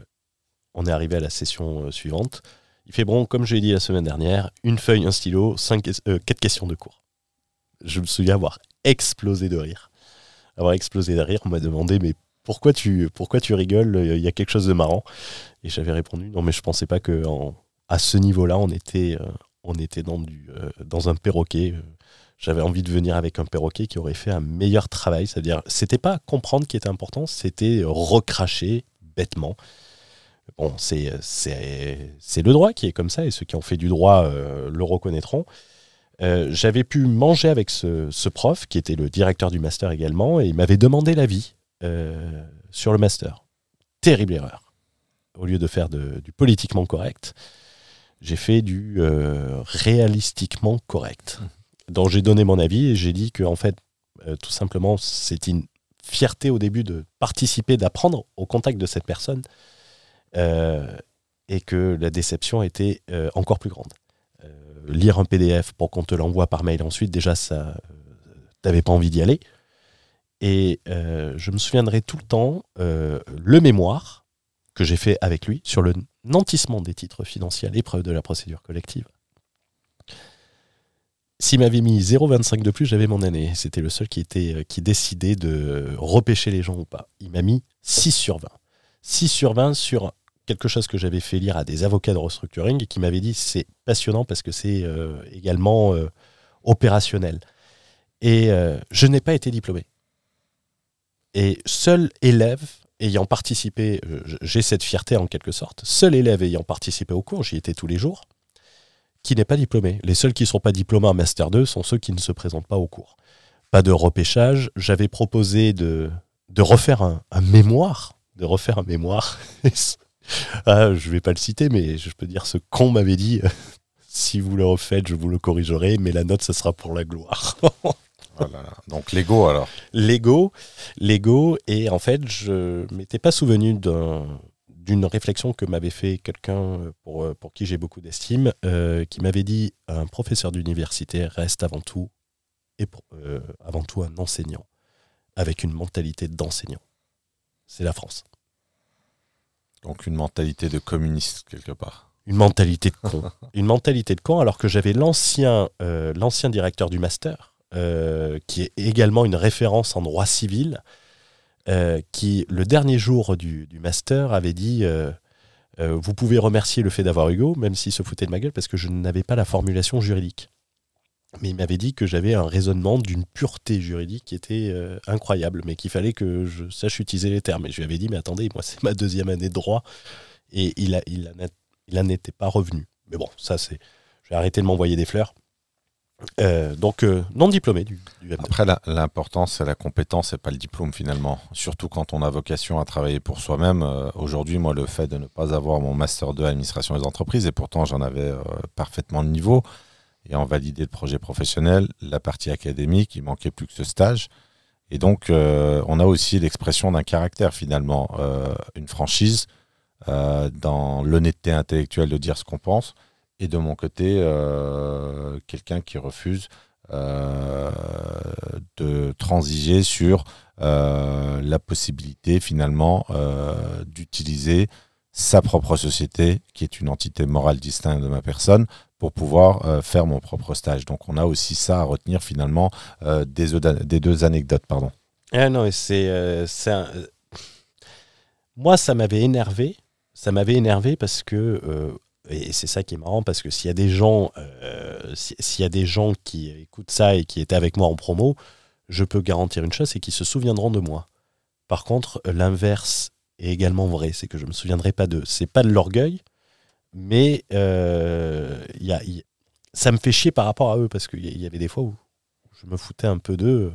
on est arrivé à la session euh, suivante. Il fait bon, comme je l'ai dit la semaine dernière, une feuille, un stylo, cinq, euh, quatre questions de cours. Je me souviens avoir explosé de rire. avoir explosé de rire. On m'a demandé, mais pourquoi tu, pourquoi tu rigoles Il y a quelque chose de marrant? Et j'avais répondu, non, mais je pensais pas que à ce niveau-là, on était, euh, on était dans, du, euh, dans un perroquet. J'avais envie de venir avec un perroquet qui aurait fait un meilleur travail. C'est-à-dire, c'était pas comprendre qui était important, c'était recracher bêtement. Bon, c'est le droit qui est comme ça, et ceux qui ont fait du droit euh, le reconnaîtront. J'avais pu manger avec ce, ce, prof, qui était le directeur du master également, et il m'avait demandé l'avis sur le master. Terrible erreur. Au lieu de faire du politiquement correct, j'ai fait du euh, réalistiquement correct. Donc j'ai donné mon avis et j'ai dit que en fait, euh, tout simplement, c'est une fierté au début de participer, d'apprendre au contact de cette personne, euh, et que la déception était encore plus grande. lire un PDF pour qu'on te l'envoie par mail ensuite, déjà ça, t'avais pas envie d'y aller. Et je me souviendrai tout le temps le mémoire que j'ai fait avec lui sur le nantissement des titres financiers à l'épreuve de la procédure collective. S'il m'avait mis 0,25 de plus, j'avais mon année. C'était le seul qui, était, euh, qui décidait de repêcher les gens ou pas. Il m'a mis 6 sur 20. 6 sur 20 sur quelque chose que j'avais fait lire à des avocats de restructuring qui m'avaient dit c'est passionnant parce que c'est euh, également euh, opérationnel. Et je n'ai pas été diplômé. Et seul élève ayant participé, j'ai cette fierté en quelque sorte, seul élève ayant participé au cours, j'y étais tous les jours, qui n'est pas diplômé. Les seuls qui ne sont pas diplômés en Master 2 sont ceux qui ne se présentent pas au cours. Pas de repêchage. J'avais proposé de, de refaire un, mémoire. De refaire un mémoire. ah, je ne vais pas le citer, mais je peux dire ce con m'avait dit si vous le refaites, je vous le corrigerai, mais la note, ce sera pour la gloire. Oh Donc Lego alors Lego, Lego, et en fait, je m'étais pas souvenu d'une réflexion que m'avait fait quelqu'un pour, pour qui j'ai beaucoup d'estime, euh, qui m'avait dit un professeur d'université reste avant tout, et euh, avant tout un enseignant, avec une mentalité d'enseignant. C'est la France. Donc une mentalité de communiste quelque part une mentalité de con. une mentalité de con, alors que j'avais l'ancien euh, l'ancien directeur du master, euh, qui est également une référence en droit civil, euh, qui, le dernier jour du, master, avait dit euh, Vous pouvez remercier le fait d'avoir Hugo, même s'il se foutait de ma gueule, parce que je n'avais pas la formulation juridique. Mais il m'avait dit que j'avais un raisonnement d'une pureté juridique qui était incroyable, mais qu'il fallait que je sache utiliser les termes. Et je lui avais dit Mais attendez, moi, c'est ma deuxième année de droit, et il, a, était pas revenu. Mais bon, ça, c'est. Je vais arrêter de m'envoyer des fleurs. Euh, donc euh, non diplômé du, Après, l'important, c'est la compétence et pas le diplôme finalement. Surtout quand on a vocation à travailler pour soi-même. Euh, aujourd'hui, moi, le fait de ne pas avoir mon master 2 administration des entreprises, et pourtant j'en avais parfaitement le niveau, et en valider le projet professionnel, la partie académique, il manquait plus que ce stage. Et donc, on a aussi l'expression d'un caractère finalement, une franchise, dans l'honnêteté intellectuelle de dire ce qu'on pense et de mon côté, euh, quelqu'un qui refuse euh, de transiger sur euh, la possibilité finalement d'utiliser sa propre société, qui est une entité morale distincte de ma personne, pour pouvoir faire mon propre stage. Donc on a aussi ça à retenir finalement des, des, deux anecdotes. Pardon. Ah non, c'est, Moi, ça m'avait énervé. Ça m'avait énervé parce que et c'est ça qui est marrant parce que s'il y a des gens, euh, s'il y a des gens qui écoutent ça et qui étaient avec moi en promo, je peux garantir une chose, c'est qu'ils se souviendront de moi. Par contre, l'inverse est également vrai, c'est que je me souviendrai pas d'eux. C'est pas de l'orgueil, mais euh, y a, ça me fait chier par rapport à eux parce qu'il y avait des fois où je me foutais un peu d'eux,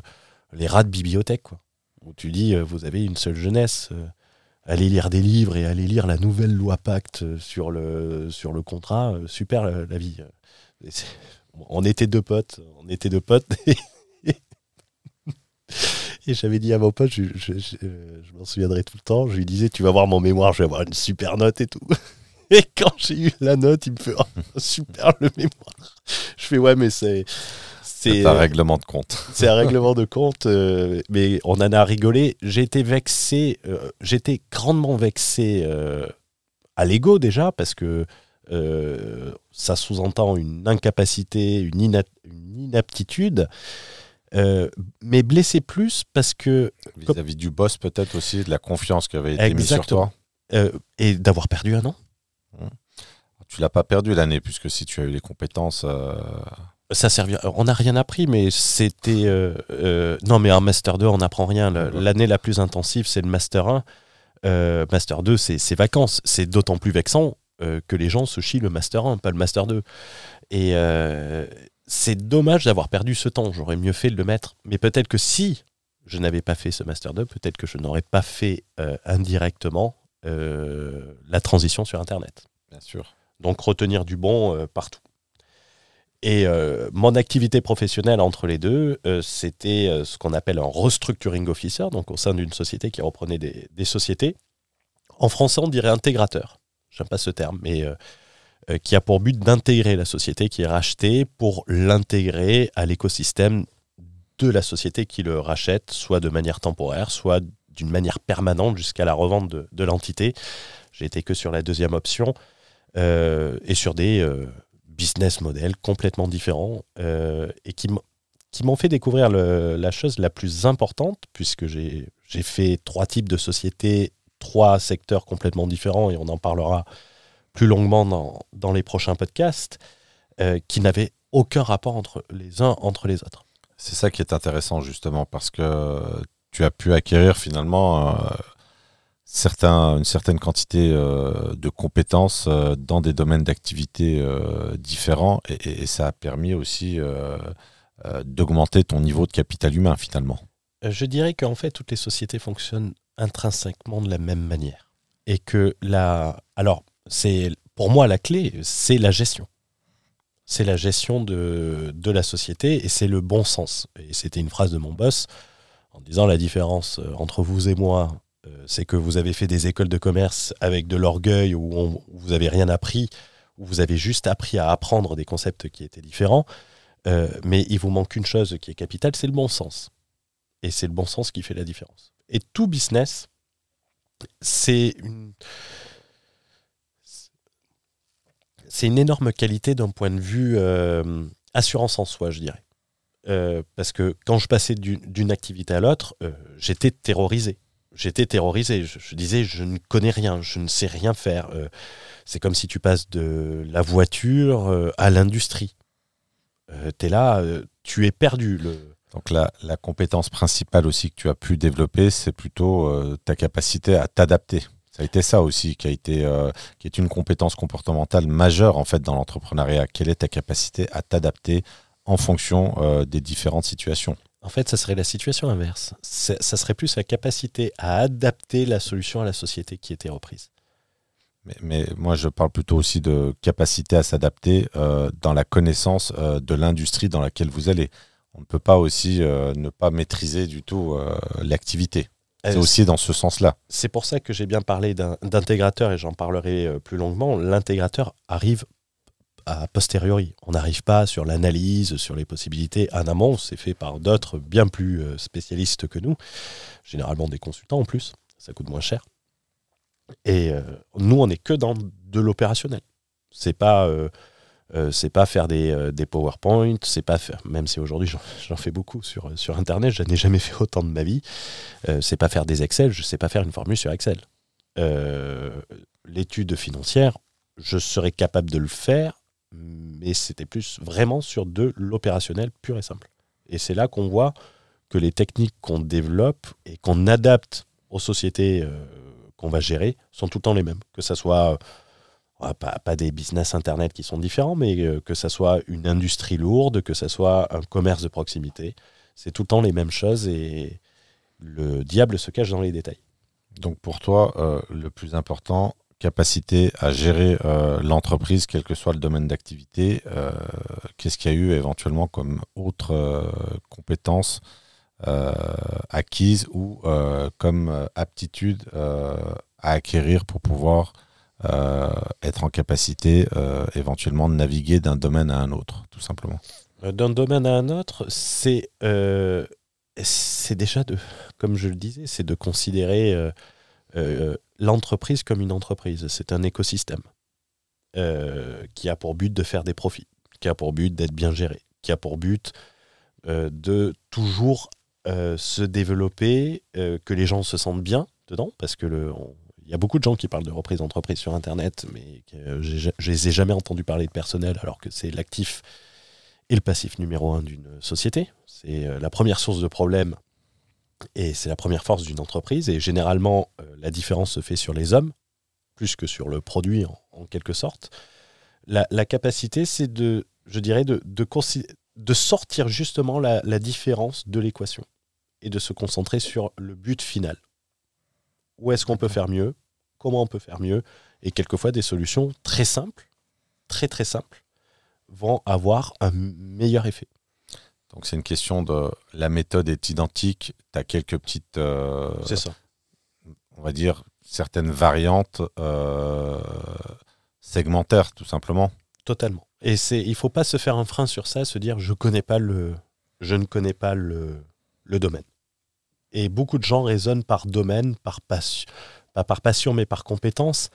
les rats de bibliothèque, quoi. Où tu dis, euh, vous avez une seule jeunesse. Aller lire des livres et aller lire la nouvelle loi Pacte sur le, sur le contrat, euh, super la, vie. On était deux potes, on était deux potes. Et, j'avais dit à mon pote, je, m'en souviendrai tout le temps, je lui disais, tu vas voir mon mémoire, je vais avoir une super note et tout. Et quand j'ai eu la note, il me fait, oh, super le mémoire. Je fais, ouais, mais c'est c'est un règlement de compte. C'est un règlement de compte, euh, mais on en a rigolé. J'ai été vexé, euh, j'étais grandement vexé euh, à l'ego déjà, parce que ça sous-entend une incapacité, une, inaptitude. Euh, mais blessé plus parce que. Vis-à-vis du boss, peut-être aussi, de la confiance qui avait été mise sur toi. Euh, et d'avoir perdu un an. Mmh. Tu l'as pas perdu l'année, puisque si tu as eu les compétences. Euh, Ça servira. On n'a rien appris, mais c'était. non, mais en Master 2, on n'apprend rien. L'année la plus intensive, c'est le Master 1. Master 2, c'est vacances. C'est d'autant plus vexant que les gens se chient le Master 1, pas le Master 2. Et, c'est dommage d'avoir perdu ce temps. J'aurais mieux fait de le mettre. Mais peut-être que si je n'avais pas fait ce Master 2, peut-être que je n'aurais pas fait euh, indirectement euh, la transition sur Internet. Bien sûr. Donc retenir du bon euh, partout. Et mon activité professionnelle entre les deux, c'était ce qu'on appelle un restructuring officer, donc au sein d'une société qui reprenait des, sociétés. En français, on dirait intégrateur. J'aime pas ce terme, mais euh, qui a pour but d'intégrer la société qui est rachetée pour l'intégrer à l'écosystème de la société qui le rachète, soit de manière temporaire, soit d'une manière permanente jusqu'à la revente de, l'entité. J'ai été que sur la deuxième option euh, et sur des euh, business models complètement différents et qui m'ont fait découvrir la chose la plus importante, puisque j'ai fait trois types de sociétés, trois secteurs complètement différents, et on en parlera plus longuement dans, dans les prochains podcasts, euh, qui n'avaient aucun rapport entre les uns entre les autres. C'est ça qui est intéressant justement parce que tu as pu acquérir finalement euh, une certaine quantité euh, de compétences dans des domaines d'activité différents et, ça a permis aussi d'augmenter ton niveau de capital humain finalement. Je dirais qu'en fait toutes les sociétés fonctionnent intrinsèquement de la même manière et que la alors c'est pour moi la clé, c'est la gestion. C'est la gestion de, de, la société et c'est le bon sens. Et c'était une phrase de mon boss en disant la différence euh, entre vous et moi, euh, c'est que vous avez fait des écoles de commerce avec de l'orgueil où, vous n'avez rien appris, où vous avez juste appris à apprendre des concepts qui étaient différents. Euh, mais il vous manque une chose qui est capitale, c'est le bon sens. Et c'est le bon sens qui fait la différence. Et tout business, c'est une énorme qualité d'un point de vue euh, assurance en soi, je dirais. Euh, parce que quand je passais d'une activité à l'autre, euh, j'étais terrorisé. J'étais terrorisé. Je, disais, je ne connais rien, je ne sais rien faire. c'est comme si tu passes de la voiture à l'industrie. tu es là, tu es perdu. Le... Donc la, la, compétence principale aussi que tu as pu développer, c'est plutôt ta capacité à t'adapter. Ça a été ça aussi qui a été euh, est une compétence comportementale majeure en fait dans l'entrepreneuriat. Quelle est ta capacité à t'adapter en fonction euh, des différentes situations? En fait, ça serait la situation inverse. Ça serait plus la capacité à adapter la solution à la société qui était reprise. Mais, mais moi, je parle plutôt aussi de capacité à s'adapter euh, dans la connaissance de l'industrie dans laquelle vous allez. On ne peut pas aussi ne pas maîtriser du tout l'activité. C'est aussi dans ce sens-là. C'est pour ça que j'ai bien parlé d'intégrateur et j'en parlerai euh, plus longuement. L'intégrateur arrive a posteriori. On n'arrive pas sur l'analyse, sur les possibilités en amont. C'est fait par d'autres bien plus euh, spécialistes que nous, généralement des consultants en plus. Ça coûte moins cher. Et euh, nous, on n'est que dans de l'opérationnel. C'est pas euh, pas faire des, des PowerPoint, c'est pas faire, même si aujourd'hui j'en fais beaucoup sur, sur Internet, je n'ai jamais fait autant de ma vie, euh, c'est pas faire des Excel, je sais pas faire une formule sur Excel. L'étude financière, je serais capable de le faire, mais c'était plus vraiment sur de l'opérationnel pur et simple. Et c'est là qu'on voit que les techniques qu'on développe et qu'on adapte aux sociétés qu'on va gérer sont tout le temps les mêmes. Que ça soit pas, des business internet qui sont différents, mais euh, que ça soit une industrie lourde, que ça soit un commerce de proximité, c'est tout le temps les mêmes choses et le diable se cache dans les détails. Donc pour toi, euh, le plus important, capacité à gérer euh, l'entreprise, quel que soit le domaine d'activité, qu'est-ce qu'il y a eu éventuellement comme autre compétences acquises ou comme aptitude à acquérir pour pouvoir euh, être en capacité euh, éventuellement de naviguer d'un domaine à un autre, tout simplement. Euh, d'un domaine à un autre, c'est c'est déjà de, comme je le disais, c'est de considérer l'entreprise comme une entreprise. C'est un écosystème qui a pour but de faire des profits, qui a pour but d'être bien géré, qui a pour but euh, de toujours euh, se développer, euh, que les gens se sentent bien dedans, parce que il y a beaucoup de gens qui parlent de reprise d'entreprise sur Internet, mais euh, je les ai jamais entendus parler de personnel, alors que c'est l'actif et le passif numéro un d'une société. C'est euh, la première source de problème et c'est la première force d'une entreprise. Et généralement, euh, la différence se fait sur les hommes, plus que sur le produit en, en quelque sorte. La, la capacité, c'est de, je dirais, de, de, consi- de sortir justement la, la différence de l'équation et de se concentrer sur le but final. Où est-ce qu'on peut faire mieux? Comment on peut faire mieux? Et quelquefois, des solutions très simples, très très simples, vont avoir un meilleur effet. Donc c'est une question de la méthode est identique, tu as quelques petites, euh, C'est ça. on va dire, certaines variantes euh, segmentaires tout simplement. Totalement. Et c'est, il faut pas se faire un frein sur ça, se dire je connais pas le, je ne connais pas le, le domaine. Et beaucoup de gens raisonnent par domaine, par passion, pas par passion mais par compétence,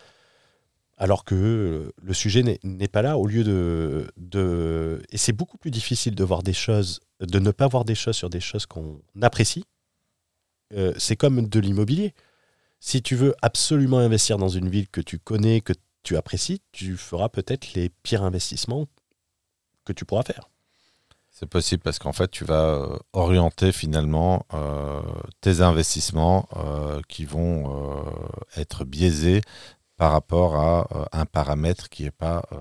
alors que euh, le sujet n'est, pas là. Au lieu de, et c'est beaucoup plus difficile de voir des choses, de ne pas voir des choses sur des choses qu'on apprécie. Euh, c'est comme de l'immobilier. Si tu veux absolument investir dans une ville que tu connais, que tu apprécies, tu feras peut-être les pires investissements que tu pourras faire. C'est possible parce qu'en fait, tu vas euh, orienter finalement tes investissements qui vont être biaisés par rapport à euh, un paramètre qui n'est pas euh,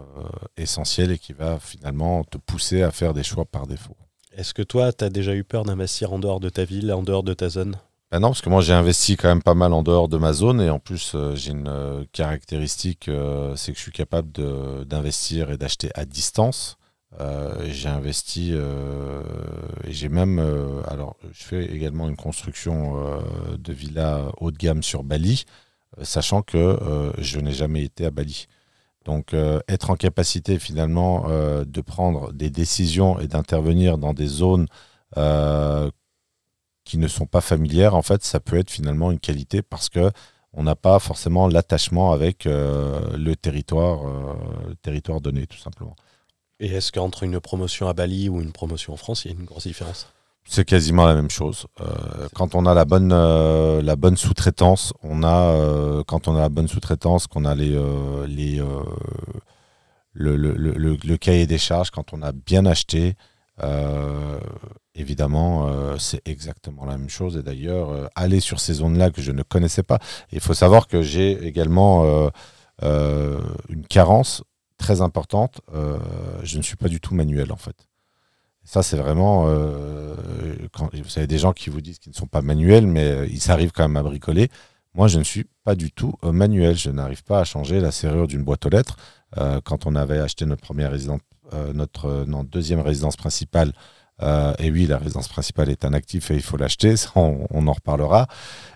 essentiel et qui va finalement te pousser à faire des choix par défaut. Est-ce que toi, tu as déjà eu peur d'investir en dehors de ta ville, en dehors de ta zone? Ben non, parce que moi j'ai investi quand même pas mal en dehors de ma zone et en plus euh, j'ai une euh, caractéristique, euh, c'est que je suis capable d'investir et d'acheter à distance. J'ai investi et j'ai même, alors je fais également une construction de villa haut de gamme sur Bali, sachant que euh, je n'ai jamais été à Bali. Donc euh, être en capacité finalement euh, de prendre des décisions et d'intervenir dans des zones qui ne sont pas familières, en fait, ça peut être finalement une qualité parce que on n'a pas forcément l'attachement avec le territoire, le territoire donné, tout simplement. Et est-ce qu'entre une promotion à Bali ou une promotion en France, il y a une grosse différence? C'est quasiment la même chose. Euh, quand on a la bonne, euh, la bonne sous-traitance, on a, euh, quand on a la bonne sous-traitance, qu'on a les, les, le, le- le- le- le cahier des charges, quand on a bien acheté, évidemment, c'est exactement la même chose. Et d'ailleurs, aller sur ces zones-là que je ne connaissais pas. Il faut savoir que j'ai également une carence très importante. Je ne suis pas du tout manuel, en fait. Ça, c'est vraiment. euh, quand, vous avez des gens qui vous disent qu'ils ne sont pas manuels, mais euh, ils s'arrivent quand même à bricoler. Moi, je ne suis pas du tout euh, manuel. Je n'arrive pas à changer la serrure d'une boîte aux lettres. Quand on avait acheté notre première résidence, notre deuxième résidence principale, et oui, la résidence principale est un actif et il faut l'acheter, on, on en reparlera.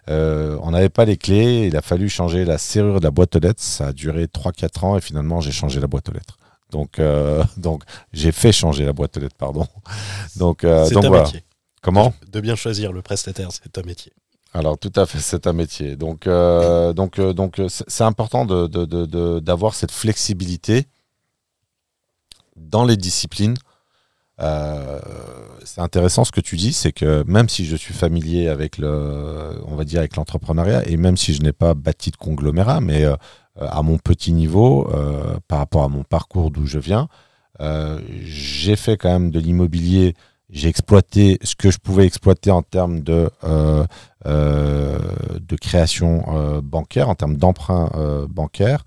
On n'avait pas les clés, il a fallu changer la serrure de la boîte aux lettres. Ça a duré 3-4 ans et finalement, j'ai changé la boîte aux lettres. Donc, euh, donc j'ai fait changer la boîte aux lettres, pardon. Donc, euh, C'est donc un voilà. métier. Comment? De bien choisir le prestataire, c'est un métier. alors tout à fait, c'est un métier. Donc, euh, donc, euh, donc, c'est important de- de- de- de- d'avoir cette flexibilité dans les disciplines. C'est intéressant ce que tu dis, c'est que même si je suis familier avec le, on va dire avec l'entrepreneuriat, et même si je n'ai pas bâti de conglomérat, mais à mon petit niveau, euh, par rapport à mon parcours d'où je viens, euh, j'ai fait quand même de l'immobilier. J'ai exploité ce que je pouvais exploiter en termes de euh, euh, de création euh, bancaire, en termes d'emprunt euh, bancaire.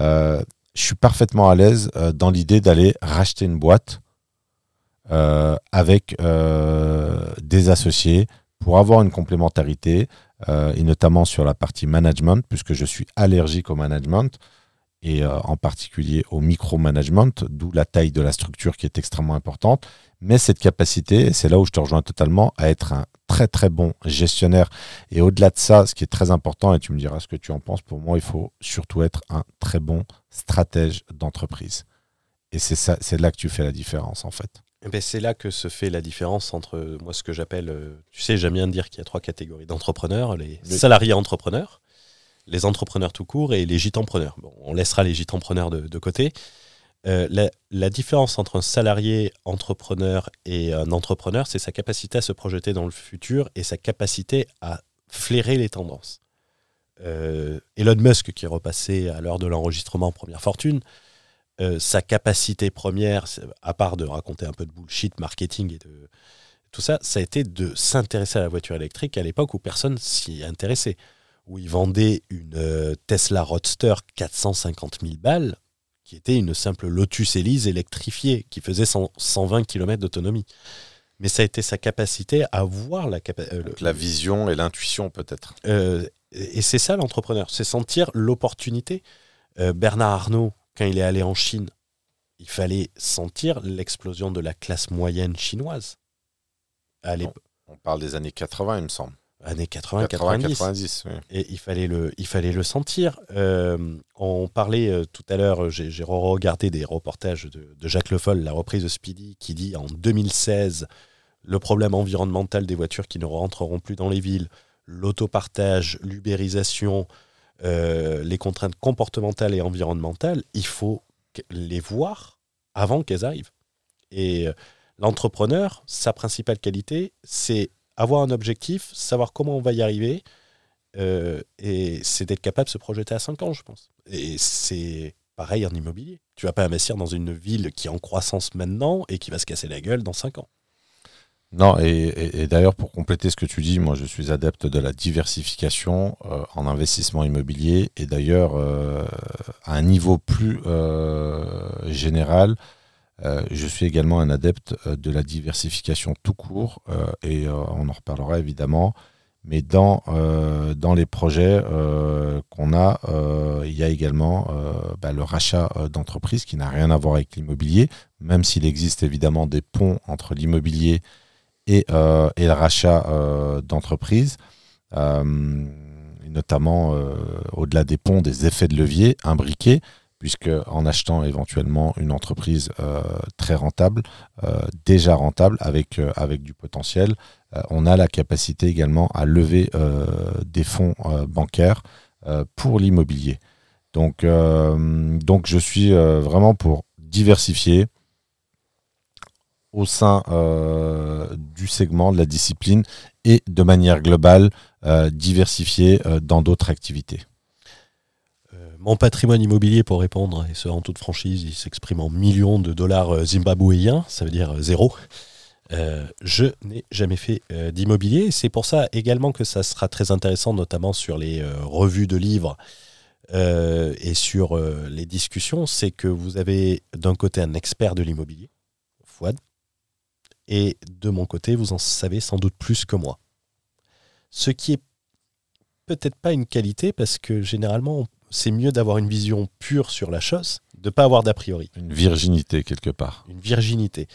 Euh, je suis parfaitement à l'aise euh, dans l'idée d'aller racheter une boîte euh, avec euh, des associés pour avoir une complémentarité, euh, et notamment sur la partie management, puisque je suis allergique au management et euh, en particulier au micromanagement, d'où la taille de la structure qui est extrêmement importante. Mais cette capacité, c'est là où je te rejoins totalement, à être un très très bon gestionnaire. Et au-delà de ça, ce qui est très important, et tu me diras ce que tu en penses, pour moi, il faut surtout être un très bon stratège d'entreprise. Et c'est ça, c'est là que tu fais la différence en fait. Eh ben, c'est là que se fait la différence entre euh, moi ce que j'appelle, euh, tu sais, j'aime bien dire qu'il y a trois catégories d'entrepreneurs les salariés entrepreneurs, les entrepreneurs tout court et les gitempreneurs. Bon, on laissera les gitempreneurs de, de côté. la, la, différence entre un salarié entrepreneur et un entrepreneur, c'est sa capacité à se projeter dans le futur et sa capacité à flairer les tendances. Elon Musk, qui est repassé à l'heure de l'enregistrement en première fortune, sa capacité première, à part de raconter un peu de bullshit marketing et de, tout ça, ça a été de s'intéresser à la voiture électrique à l'époque où personne s'y intéressait. Où il vendait une euh, Tesla Roadster 450 000 balles, qui était une simple Lotus Elise électrifiée, qui faisait 120 km d'autonomie. Mais ça a été sa capacité à voir la capacité. Euh, la vision et l'intuition, peut-être. Euh, et c'est ça l'entrepreneur, c'est sentir l'opportunité. Bernard Arnault, quand il est allé en Chine, il fallait sentir l'explosion de la classe moyenne chinoise on, parle des années 80, il me semble. Années 80, 90. Et il fallait le, il fallait le sentir. Euh, on parlait euh, tout à l'heure, j'ai regardé des reportages de, Jacques Le Foll, la reprise de Speedy, qui dit en 2016, le problème environnemental des voitures qui ne rentreront plus dans les villes, l'autopartage, l'ubérisation, euh, les contraintes comportementales et environnementales, il faut les voir avant qu'elles arrivent. Et L'entrepreneur, sa principale qualité, c'est avoir un objectif, savoir comment on va y arriver, euh, et c'est d'être capable de se projeter à 5 ans, je pense. Et c'est pareil en immobilier. Tu vas pas investir dans une ville qui est en croissance maintenant et qui va se casser la gueule dans 5 ans. Non, et, d'ailleurs, pour compléter ce que tu dis, moi je suis adepte de la diversification euh, en investissement immobilier, et d'ailleurs, euh, à un niveau plus général, euh, je suis également un adepte de la diversification tout court et on en reparlera évidemment. Mais dans, dans les projets qu'on a, il y a également bah, le rachat d'entreprises qui n'a rien à voir avec l'immobilier, même s'il existe évidemment des ponts entre l'immobilier et, et, le rachat d'entreprises, notamment au-delà des ponts, des effets de levier imbriqués puisque en achetant éventuellement une entreprise euh, très rentable, euh, déjà rentable avec, euh, avec du potentiel, on a la capacité également à lever des fonds bancaires pour l'immobilier. Donc, donc je suis vraiment pour diversifier au sein du segment de la discipline et de manière globale diversifier dans d'autres activités. Mon patrimoine immobilier, pour répondre, et ce en toute franchise, il s'exprime en millions de dollars euh, zimbabwéens, ça veut dire euh, zéro. Euh, je n'ai jamais fait d'immobilier. C'est pour ça également que ça sera très intéressant, notamment sur les revues de livres et sur les discussions. C'est que vous avez d'un côté un expert de l'immobilier, Fouad, et de mon côté, vous en savez sans doute plus que moi. Ce qui est peut-être pas une qualité parce que généralement c'est mieux d'avoir une vision pure sur la chose, de ne pas avoir d'a priori. Une virginité quelque part. Une virginité.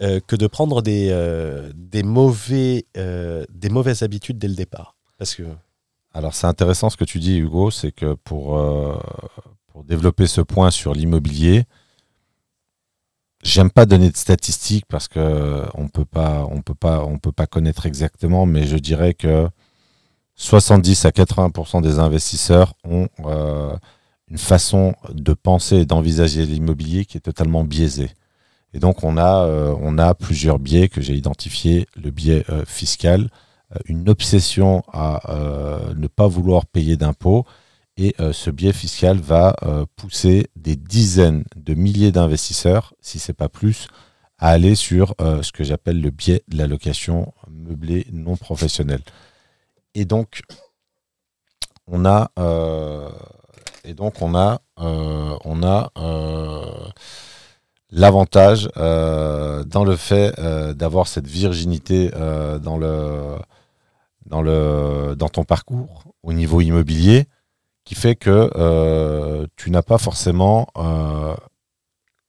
Euh, que de prendre des, euh, des, mauvais, euh, des mauvaises habitudes dès le départ. Parce que... Alors c'est intéressant ce que tu dis Hugo, c'est que pour, pour développer ce point sur l'immobilier, j'aime pas donner de statistiques parce que on peut pas on peut pas on peut pas connaître exactement, mais je dirais que 70 à 80% des investisseurs ont euh, une façon de penser et d'envisager l'immobilier qui est totalement biaisée. Et donc on a, euh, on a plusieurs biais que j'ai identifiés. Le biais euh, fiscal, une obsession à ne pas vouloir payer d'impôts. Et ce biais fiscal va pousser des dizaines de milliers d'investisseurs, si ce n'est pas plus, à aller sur ce que j'appelle le biais de la location meublée non professionnelle. Et donc, on a, euh, et donc on a, euh, on a euh, l'avantage dans le fait d'avoir cette virginité dans le, dans le, dans ton parcours au niveau immobilier, qui fait que tu n'as pas forcément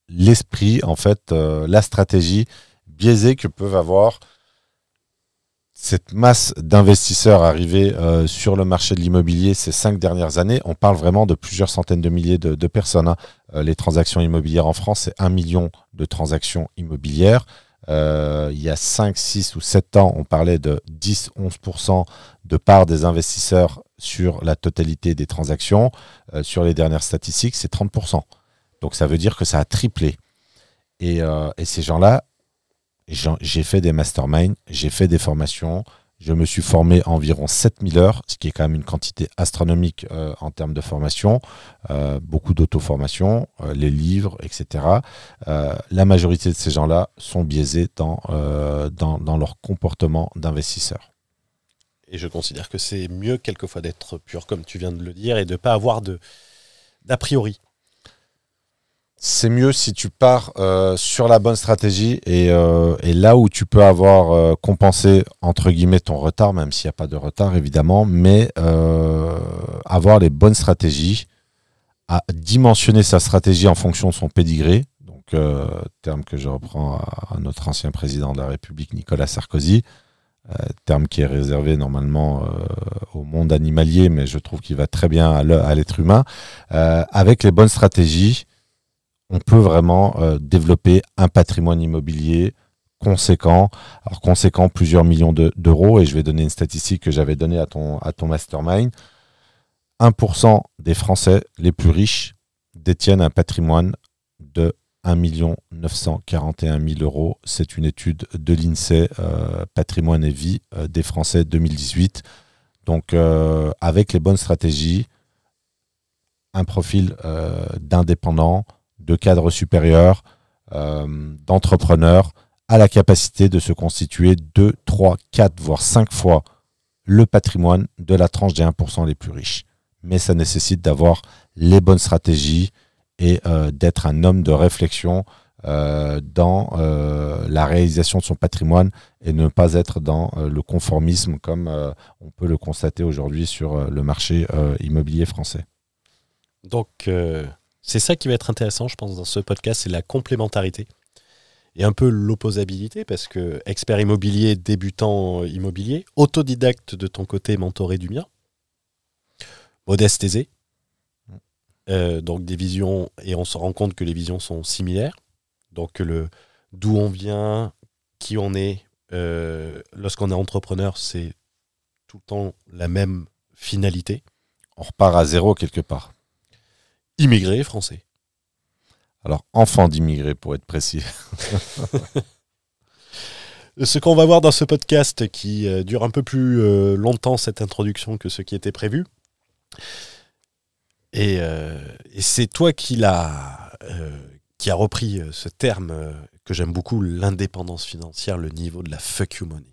l'esprit, en fait, la stratégie biaisée que peuvent avoir cette masse d'investisseurs arrivés euh, sur le marché de l'immobilier ces cinq dernières années, on parle vraiment de plusieurs centaines de milliers de, personnes. Hein. Euh, les transactions immobilières en France, c'est un million de transactions immobilières. Euh, il y a 5, 6 ou 7 ans, on parlait de 10-11% de part des investisseurs sur la totalité des transactions. sur les dernières statistiques, c'est 30%. Donc ça veut dire que ça a triplé. Et, et ces gens-là, j'ai fait des masterminds, j'ai fait des formations, je me suis formé environ 7000 heures, ce qui est quand même une quantité astronomique euh, en termes de formation, euh, beaucoup d'auto-formation, euh, les livres, etc. la majorité de ces gens-là sont biaisés dans, dans, dans leur comportement d'investisseur. Et je considère que c'est mieux quelquefois d'être pur, comme tu viens de le dire, et de ne pas avoir d'a priori c'est mieux si tu pars euh, sur la bonne stratégie euh, et, là où tu peux avoir euh, compensé entre guillemets ton retard, même s'il n'y a pas de retard évidemment, mais avoir les bonnes stratégies, à dimensionner sa stratégie en fonction de son pédigré, donc terme que je reprends à, notre ancien président de la République Nicolas Sarkozy, terme qui est réservé normalement au monde animalier, mais je trouve qu'il va très bien à l'être humain, avec les bonnes stratégies on peut vraiment euh, développer un patrimoine immobilier conséquent. Alors conséquent, plusieurs millions d'euros. et je vais donner une statistique que j'avais donnée à ton, à ton mastermind. 1% des Français les plus riches détiennent un patrimoine de 1 941 000 euros. C'est une étude de l'INSEE, euh, patrimoine et vie euh, des Français 2018. Donc avec les bonnes stratégies, un profil d'indépendant, de cadres supérieurs, euh, d'entrepreneurs, à la capacité de se constituer 2, 3, 4, voire 5 fois le patrimoine de la tranche des 1% les plus riches. Mais ça nécessite d'avoir les bonnes stratégies et euh, d'être un homme de réflexion euh, dans la réalisation de son patrimoine et ne pas être dans le conformisme comme on peut le constater aujourd'hui sur le marché immobilier français. Donc, c'est ça qui va être intéressant, je pense, dans ce podcast, c'est la complémentarité et un peu l'opposabilité, parce que expert immobilier, débutant immobilier, autodidacte de ton côté, mentoré du mien, modeste aisé, euh, donc des visions, et on se rend compte que les visions sont similaires, donc le d'où on vient, qui on est, euh, lorsqu'on est entrepreneur, c'est tout le temps la même finalité. On repart à zéro quelque part. Immigré français. Alors, enfant d'immigrés, pour être précis. ce qu'on va voir dans ce podcast qui euh, dure un peu plus euh, longtemps cette introduction que ce qui était prévu. Et, euh, c'est toi qui l'a qui a repris ce terme que j'aime beaucoup, l'indépendance financière, le niveau de la fuck you money.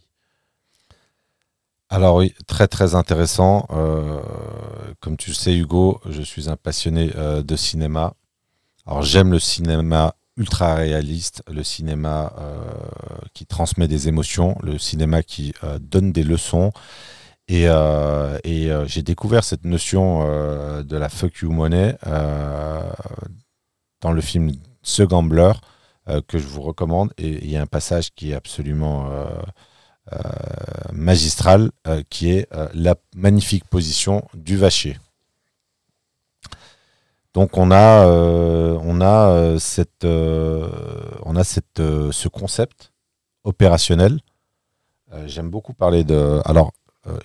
Alors oui, très très intéressant. Euh, comme tu le sais Hugo, je suis un passionné euh, de cinéma. Alors j'aime le cinéma ultra réaliste, le cinéma euh, qui transmet des émotions, le cinéma qui donne des leçons. Et, j'ai découvert cette notion de la fuck you money dans le film Ce Gambler que je vous recommande. Et il y a un passage qui est absolument magistrale euh, qui est euh, la magnifique position du vachier. Donc on a, on a, cette, on a cette, ce concept opérationnel. J'aime beaucoup parler de... Alors,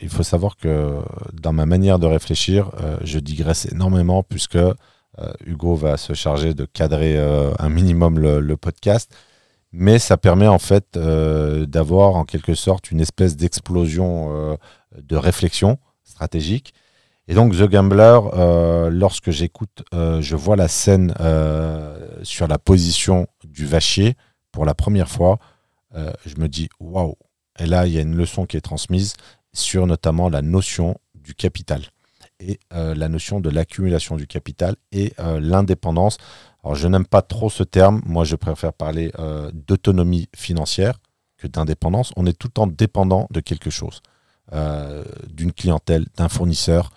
il faut savoir que dans ma manière de réfléchir, je digresse énormément puisque Hugo va se charger de cadrer un minimum le podcast mais ça permet en fait euh, d'avoir en quelque sorte une espèce d'explosion euh, de réflexion stratégique. Et donc The Gambler, euh, lorsque j'écoute, je vois la scène sur la position du vachier pour la première fois, je me dis waouh. Et là, il y a une leçon qui est transmise sur notamment la notion du capital et la notion de l'accumulation du capital et l'indépendance. Alors, je n'aime pas trop ce terme. Moi, je préfère parler euh, d'autonomie financière que d'indépendance. On est tout le temps dépendant de quelque chose, euh, d'une clientèle, d'un fournisseur,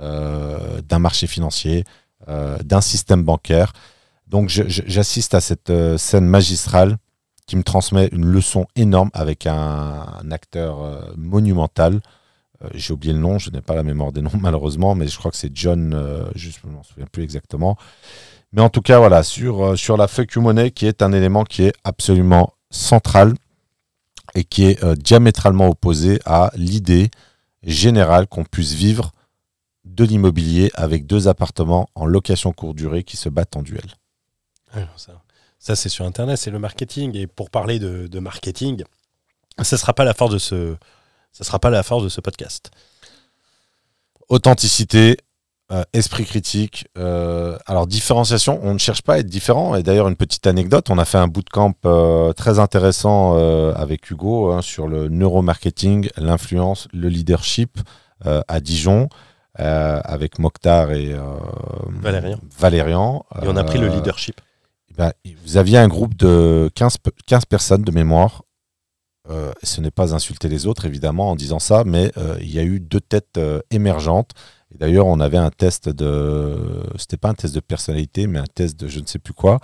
euh, d'un marché financier, d'un système bancaire. Donc, j'assiste à cette scène magistrale qui me transmet une leçon énorme avec un, acteur monumental. J'ai oublié le nom, je n'ai pas la mémoire des noms malheureusement, mais je crois que c'est John, je ne m'en souviens plus exactement. Mais en tout cas, voilà, sur, euh, sur la fuck you money, qui est un élément qui est absolument central et qui est euh, diamétralement opposé à l'idée générale qu'on puisse vivre de l'immobilier avec deux appartements en location courte durée qui se battent en duel. Ça, ça, c'est sur Internet, c'est le marketing. Et pour parler de, de marketing, ça sera pas la force de ce, ça sera pas la force de ce podcast. Authenticité, euh, esprit critique. euh, alors différenciation, on ne cherche pas à être différent. Et d'ailleurs, une petite anecdote, on a fait un bootcamp euh, très intéressant euh, avec Hugo hein, sur le neuromarketing, l'influence, le leadership à Dijon. avec Mokhtar et Valérian. Valérian. Et on a pris le leadership. ben, vous aviez un groupe de 15, pe- 15 personnes de mémoire. Ce n'est pas insulter les autres, évidemment, en disant ça, mais il y a eu deux têtes émergentes. Et d'ailleurs, on avait un test de. C'était pas un test de personnalité, mais un test de je ne sais plus quoi.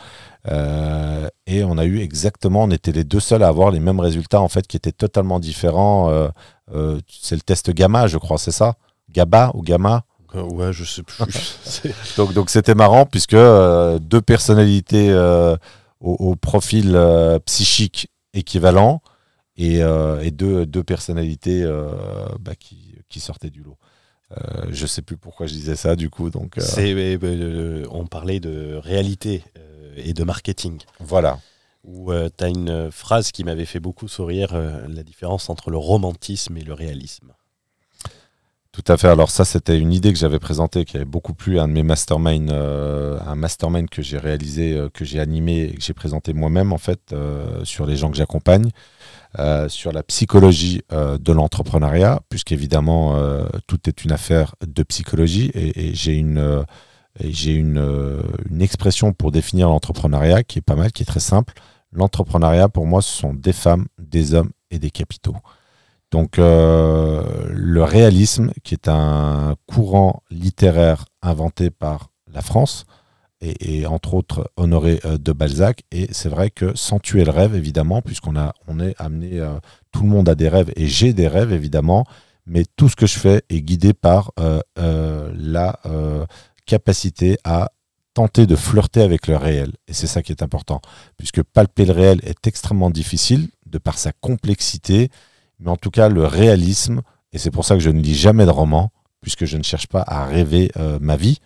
Euh, et on a eu exactement. On était les deux seuls à avoir les mêmes résultats, en fait, qui étaient totalement différents. Euh, euh, c'est le test Gamma, je crois, c'est ça? GABA ou Gamma? Ouais, je sais plus. Donc, donc c'était marrant puisque deux personnalités au, au profil psychique équivalent et, et deux, deux personnalités bah, qui, qui sortaient du lot. Euh, je sais plus pourquoi je disais ça du coup. Donc euh, euh, euh, on parlait de réalité euh, et de marketing. voilà. Où tu as une phrase qui m'avait fait beaucoup sourire, euh, la différence entre le romantisme et le réalisme. Tout à fait. Alors ça, c'était une idée que j'avais présentée, qui avait beaucoup plu à un de mes masterminds, euh, un mastermind que j'ai réalisé, euh, que j'ai animé et que j'ai présenté moi-même en fait euh, sur les gens que j'accompagne, euh, sur la psychologie euh, de l'entrepreneuriat, puisqu'évidemment euh, tout est une affaire de psychologie et, j'ai une euh, j'ai une, expression pour définir l'entrepreneuriat qui est pas mal, qui est très simple. L'entrepreneuriat, pour moi, ce sont des femmes, des hommes et des capitaux. Donc le réalisme, qui est un courant littéraire inventé par la France, et, entre autres Honoré euh, de Balzac, et c'est vrai que sans tuer le rêve, évidemment, puisqu'on a, on est amené, euh, tout le monde a des rêves, et j'ai des rêves, évidemment, mais tout ce que je fais est guidé par euh, la capacité à tenter de flirter avec le réel. Et c'est ça qui est important, puisque palper le réel est extrêmement difficile, de par sa complexité, mais en tout cas le réalisme, et c'est pour ça que je ne lis jamais de romans, puisque je ne cherche pas à rêver ma vie.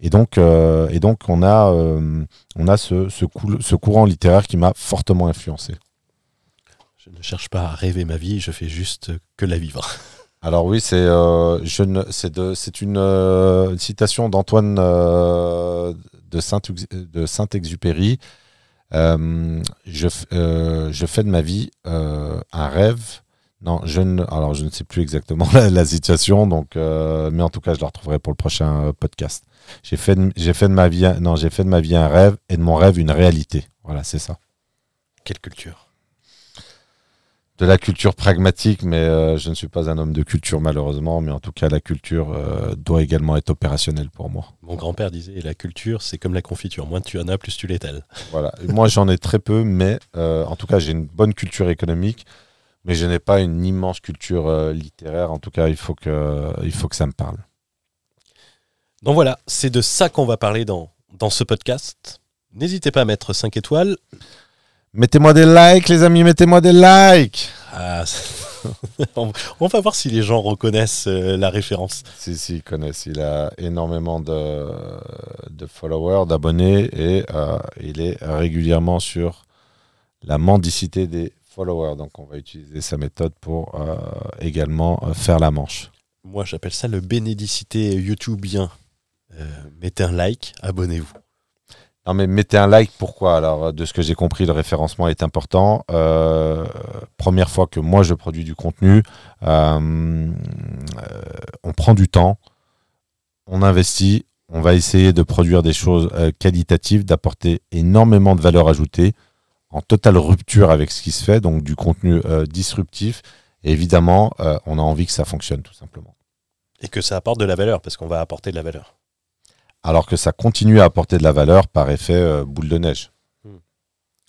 Et donc, euh, et donc on a, euh, on a ce, ce, cou- ce courant littéraire qui m'a fortement influencé. Je ne cherche pas à rêver ma vie, je fais juste que la vivre. Alors oui, c'est euh, je ne- c'est de- c'est une, euh, une citation d'Antoine de Saint de Saint-Exupéry. Euh, je, je fais de ma vie un rêve. Non, je ne, alors je ne sais plus exactement la, la situation, donc, euh, mais en tout cas, je la retrouverai pour le prochain euh, podcast. J'ai fait, j'ai fait de ma vie, un- non, j'ai fait de ma vie un rêve et de mon rêve une réalité. Voilà, c'est ça. Quelle culture? De la culture pragmatique, mais euh, je ne suis pas un homme de culture malheureusement, mais en tout cas la culture euh, doit également être opérationnelle pour moi. Mon grand-père disait la culture, c'est comme la confiture. Moins tu en as, plus tu l'étales. Voilà. Moi j'en ai très peu, mais euh, en tout cas j'ai une bonne culture économique, mais je n'ai pas une immense culture euh, littéraire. En tout cas, il faut que, il faut que ça me parle. Donc voilà, c'est de ça qu'on va parler dans, dans ce podcast. N'hésitez pas à mettre 5 étoiles. Mettez-moi des likes, les amis, mettez-moi des likes. Ah, on va voir si les gens reconnaissent euh, la référence. Si, si, ils connaissent. Il a énormément de, de followers, d'abonnés, et euh, il est régulièrement sur la mendicité des followers. Donc, on va utiliser sa méthode pour euh, également euh, faire la manche. Moi, j'appelle ça le bénédicité YouTubien. Euh, mettez un like, abonnez-vous. Non, mais mettez un like. Pourquoi? Alors, de ce que j'ai compris, le référencement est important. Euh, première fois que moi je produis du contenu, euh, euh, on prend du temps, on investit, on va essayer de produire des choses euh, qualitatives, d'apporter énormément de valeur ajoutée, en totale rupture avec ce qui se fait, donc du contenu euh, disruptif. Et évidemment, euh, on a envie que ça fonctionne, tout simplement. Et que ça apporte de la valeur, parce qu'on va apporter de la valeur. Alors que ça continue à apporter de la valeur par effet euh, boule de neige.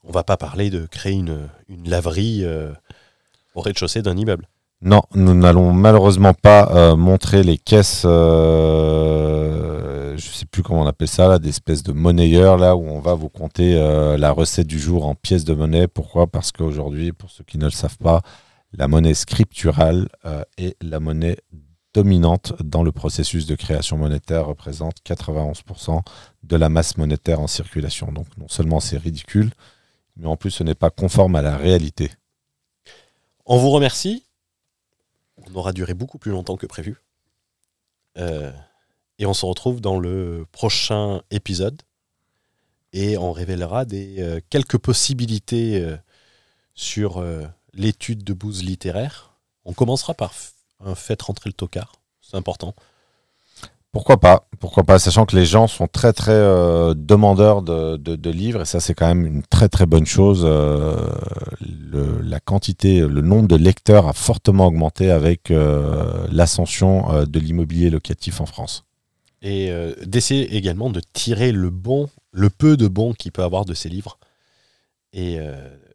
On va pas parler de créer une, une laverie au rez-de-chaussée d'un immeuble. Non, nous n'allons malheureusement pas montrer les caisses, je sais plus comment on appelle ça, là, des espèces de monnayeurs, là où on va vous compter euh, la recette du jour en pièces de monnaie. Pourquoi? Parce qu'aujourd'hui, pour ceux qui ne le savent pas, la monnaie scripturale euh, est la monnaie dominante dans le processus de création monétaire, représente 91% de la masse monétaire en circulation. Donc non seulement c'est ridicule, mais en plus ce n'est pas conforme à la réalité. On vous remercie. On aura duré beaucoup plus longtemps que prévu. Euh, et on se retrouve dans le prochain épisode. Et on révélera des, euh, quelques possibilités euh, sur l'étude de bouse littéraire. On commencera par un fait rentrer le tocard. C'est important. Pourquoi pas? Pourquoi pas? Sachant que les gens sont très très euh, demandeurs de, livres et ça c'est quand même une très très bonne chose. Euh, la quantité, le nombre de lecteurs a fortement augmenté avec euh, l'ascension de l'immobilier locatif en France. Et d'essayer également de tirer le bon, le peu de bon qu'il peut avoir de ces livres et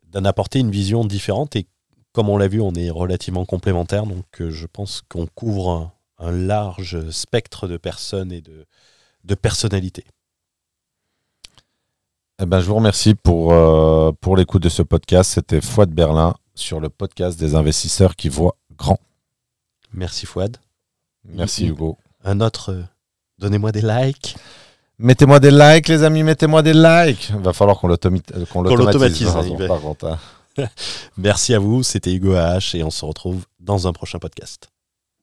d'en apporter une vision différente. Et comme on l'a vu, on est relativement complémentaires, donc je pense qu'on couvre un, un large spectre de personnes et de, de personnalités. Eh ben, je vous remercie pour, euh, pour l'écoute de ce podcast. C'était Fouad Berlin sur le podcast des investisseurs qui voient grand. Merci Fouad. Merci Hugo. Un autre, euh, donnez-moi des likes. Mettez-moi des likes, les amis, mettez-moi des likes. Il va falloir qu'on l'automatise. Merci à vous, c'était Hugo AH et on se retrouve dans un prochain podcast.